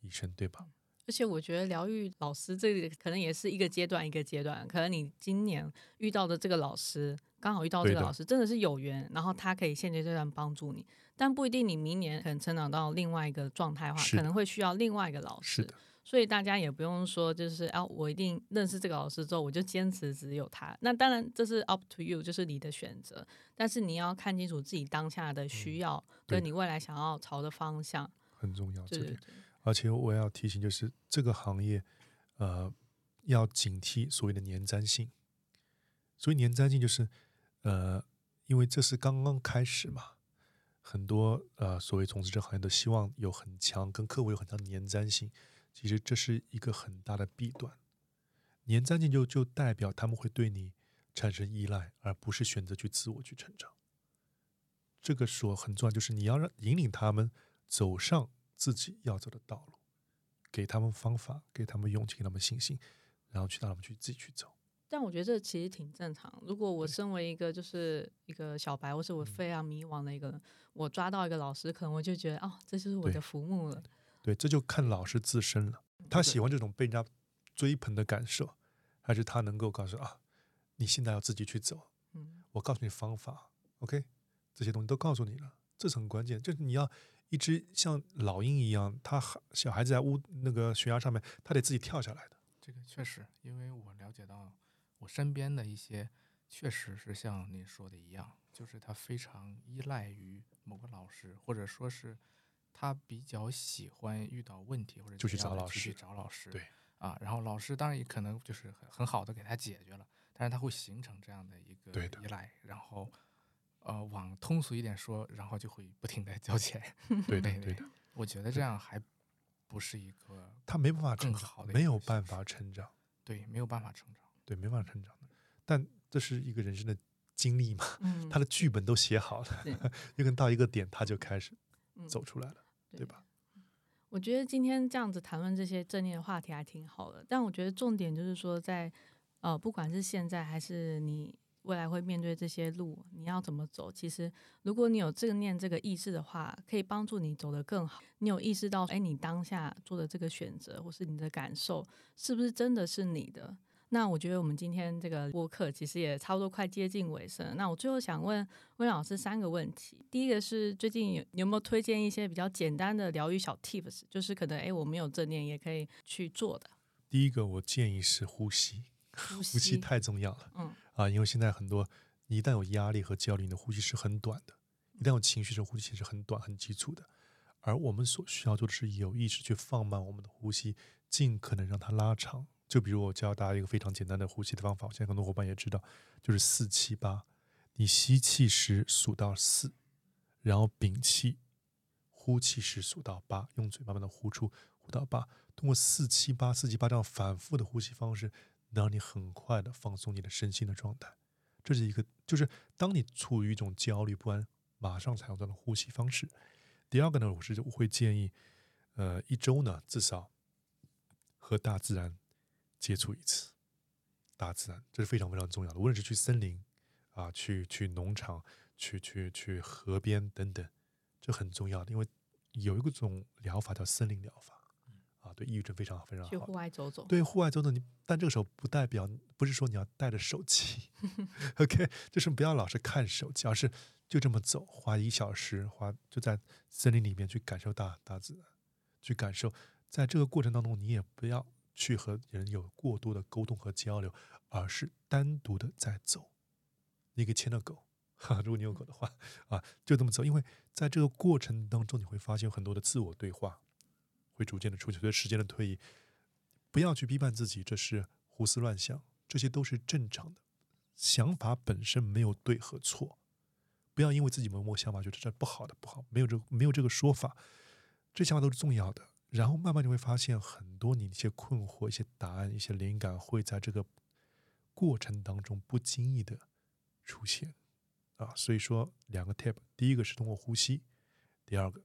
医生，对吧？而且我觉得疗愈老师这个可能也是一个阶段一个阶段，可能你今年遇到的这个老师，刚好遇到这个老师真的是有缘，然后他可以现阶段帮助你，但不一定你明年可能成长到另外一个状态的话，可能会需要另外一个老师。所以大家也不用说，就是啊，我一定认识这个老师之后，我就坚持只有他。那当然这是 up to you，就是你的选择。但是你要看清楚自己当下的需要，跟你未来想要朝的方向很重要。这点，而且我要提醒，就是这个行业，呃，要警惕所谓的粘粘性。所以粘粘性就是，呃，因为这是刚刚开始嘛，很多呃所谓从事这行业都希望有很强跟客户有很强粘粘性。其实这是一个很大的弊端，粘粘性就就代表他们会对你产生依赖，而不是选择去自我去成长。这个说很重要，就是你要让引领他们走上自己要走的道路，给他们方法，给他们勇气，给他们信心，然后去让他们去自己去走。但我觉得这其实挺正常。如果我身为一个就是一个小白，或是我非常迷茫的一个人，我抓到一个老师，可能我就觉得哦，这就是我的浮木了。对，这就看老师自身了。他喜欢这种被人家追捧的感受，还是他能够告诉啊，你现在要自己去走。嗯，我告诉你方法，OK，这些东西都告诉你了，这是很关键。就是你要一只像老鹰一样，他小孩子在屋那个悬崖上面，他得自己跳下来的。这个确实，因为我了解到我身边的一些，确实是像您说的一样，就是他非常依赖于某个老师，或者说是。他比较喜欢遇到问题或者就去找老师，去找老师，对。啊，然后老师当然也可能就是很很好的给他解决了，但是他会形成这样的一个依赖，然后呃，往通俗一点说，然后就会不停的交钱，对对对的，我觉得这样还不是一个他没办法更好的，没有办法成长，对，没有办法成长，对，没办法成长的，但这是一个人生的经历嘛，他的剧本都写好了，有可能到一个点他就开始走出来了。对吧？我觉得今天这样子谈论这些正念的话题还挺好的，但我觉得重点就是说，在呃，不管是现在还是你未来会面对这些路，你要怎么走？其实，如果你有正念这个意识的话，可以帮助你走得更好。你有意识到，哎，你当下做的这个选择，或是你的感受，是不是真的是你的？那我觉得我们今天这个播客其实也差不多快接近尾声。那我最后想问温老师三个问题。第一个是最近有有没有推荐一些比较简单的疗愈小 tips，就是可能哎我没有正念也可以去做的。第一个我建议是呼吸，呼呼吸太重要了。嗯啊，因为现在很多你一旦有压力和焦虑，你的呼吸是很短的；一旦有情绪，这呼吸其实很短、很急促的。而我们所需要做的是有意识去放慢我们的呼吸，尽可能让它拉长。就比如我教大家一个非常简单的呼吸的方法，我相信很多伙伴也知道，就是四七八。你吸气时数到四，然后屏气，呼气时数到八，用嘴慢慢的呼出，呼到八。通过四七八、四七八这样反复的呼吸方式，能让你很快的放松你的身心的状态。这是一个，就是当你处于一种焦虑不安，马上采用这样的呼吸方式。第二个呢，我是我会建议，呃，一周呢至少和大自然接触一次。大自然这是非常非常重要的，无论是去森林啊，去去农场，去去去河边等等，这很重要的。因为有一个种疗法叫森林疗法，啊，对抑郁症非常非常好。去户外走走。对户外走走，你但这个时候不代表不是说你要带着手机，(laughs) OK，就是不要老是看手机，而是就这么走，花一小时，花就在森林里面去感受大大自然，去感受，在这个过程当中，你也不要去和人有过多的沟通和交流，而是单独的在走。你可以牵着狗，哈，如果你有狗的话，啊，就这么走，因为在这个过程当中，你会发现有很多的自我对话。会逐渐的出现。随着时间的推移，不要去批判自己，这是胡思乱想，这些都是正常的。想法本身没有对和错，不要因为自己某某想法觉得这不好的不好，没有这没有这个说法，这想法都是重要的。然后慢慢你会发现，很多你一些困惑、一些答案、一些灵感会在这个过程当中不经意的出现啊。所以说，两个 tip，第一个是通过呼吸，第二个。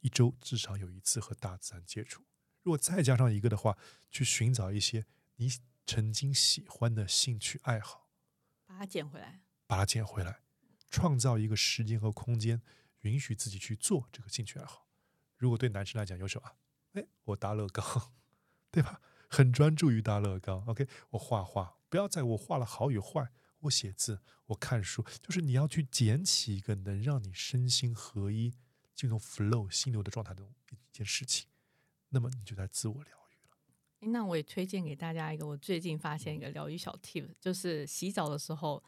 一周至少有一次和大自然接触，如果再加上一个的话，去寻找一些你曾经喜欢的兴趣爱好，把它捡回来，把它捡回来，创造一个时间和空间，允许自己去做这个兴趣爱好。如果对男生来讲，有什么？哎，我搭乐高，对吧？很专注于搭乐高。OK，我画画，不要在我画了好与坏，我写字，我看书，就是你要去捡起一个能让你身心合一。进入 flow 心流的状态的一件事情，那么你就在自我疗愈了。那我也推荐给大家一个，我最近发现一个疗愈小 tip，就是洗澡的时候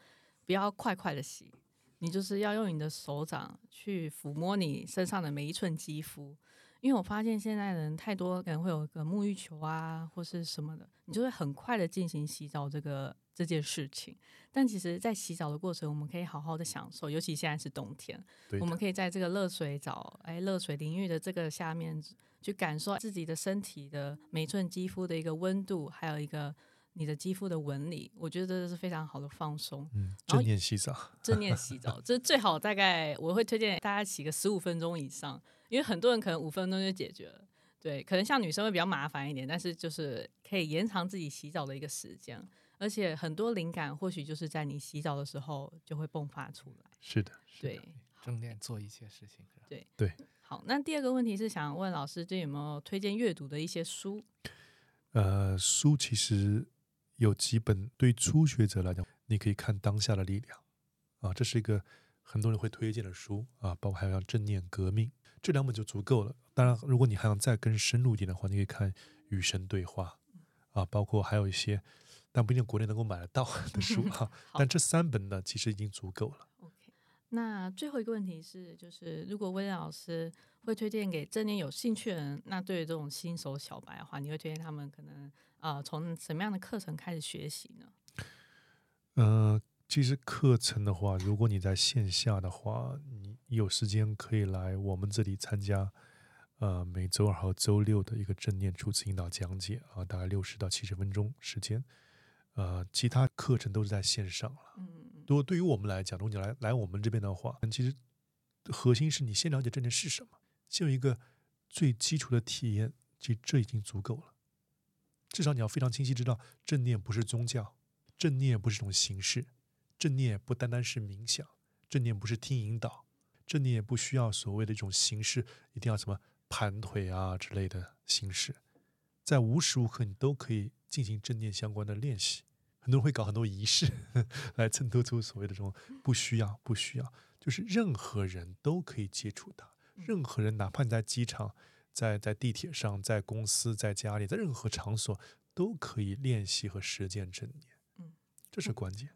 不要快快的洗，你就是要用你的手掌去抚摸你身上的每一寸肌肤。因为我发现现在人太多，可能会有个沐浴球啊，或是什么的，你就会很快的进行洗澡这个这件事情。但其实，在洗澡的过程，我们可以好好的享受，尤其现在是冬天，我们可以在这个热水澡，哎，热水淋浴的这个下面，去感受自己的身体的每寸肌肤的一个温度，还有一个你的肌肤的纹理。我觉得这是非常好的放松。嗯，正念洗澡，(laughs) 正念洗澡，这最好大概我会推荐大家洗个十五分钟以上。因为很多人可能五分钟就解决了，对，可能像女生会比较麻烦一点，但是就是可以延长自己洗澡的一个时间，而且很多灵感或许就是在你洗澡的时候就会迸发出来。是的，对，正念做一切事情，对对。好，那第二个问题是想问老师，这有没有推荐阅读的一些书？呃，书其实有几本，对初学者来讲，你可以看《当下的力量》啊，这是一个很多人会推荐的书啊，包括还有像《正念革命》。这两本就足够了。当然，如果你还想再更深入一点的话，你可以看《与神对话》啊，包括还有一些，但不一定国内能够买得到的书 (laughs) 哈。但这三本呢，其实已经足够了。那最后一个问题是，就是如果威廉老师会推荐给正念有兴趣的人，那对于这种新手小白的话，你会推荐他们可能呃从什么样的课程开始学习呢？嗯。其实课程的话，如果你在线下的话，你有时间可以来我们这里参加，呃，每周二和周六的一个正念初次引导讲解啊，大概六十到七十分钟时间。呃，其他课程都是在线上了。嗯如果对于我们来讲，如果你来来我们这边的话，其实核心是你先了解正念是什么，先有一个最基础的体验，其实这已经足够了。至少你要非常清晰知道，正念不是宗教，正念不是一种形式。正念不单单是冥想，正念不是听引导，正念不需要所谓的一种形式，一定要什么盘腿啊之类的形式，在无时无刻你都可以进行正念相关的练习。很多人会搞很多仪式 (laughs) 来衬托出所谓的这种不需要，不需要，就是任何人都可以接触它，任何人，哪怕你在机场、在在地铁上、在公司、在家里，在任何场所都可以练习和实践正念。嗯，这是关键。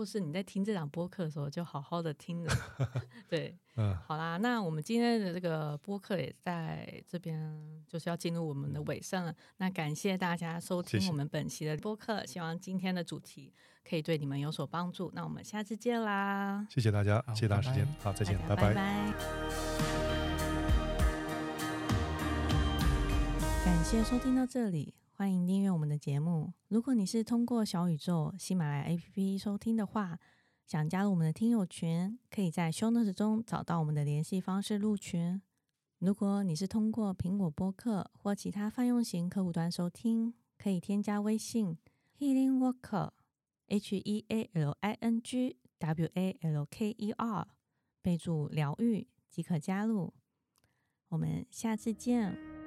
或是你在听这档播客的时候，就好好的听着。(laughs) 对，嗯，好啦，那我们今天的这个播客也在这边，就是要进入我们的尾声了。那感谢大家收听我们本期的播客，希望今天的主题可以对你们有所帮助。那我们下次见啦，谢谢大家，好谢谢大家时间拜，好，再见，大家拜拜拜。感谢收听到这里，欢迎订阅我们的节目。如果你是通过小宇宙、喜马拉雅 APP 收听的话，想加入我们的听友群，可以在 Show Notes 中找到我们的联系方式入群。如果你是通过苹果播客或其他泛用型客户端收听，可以添加微信 Healing Walker H E A L I N G W A L K E R，备注疗愈即可加入。我们下次见。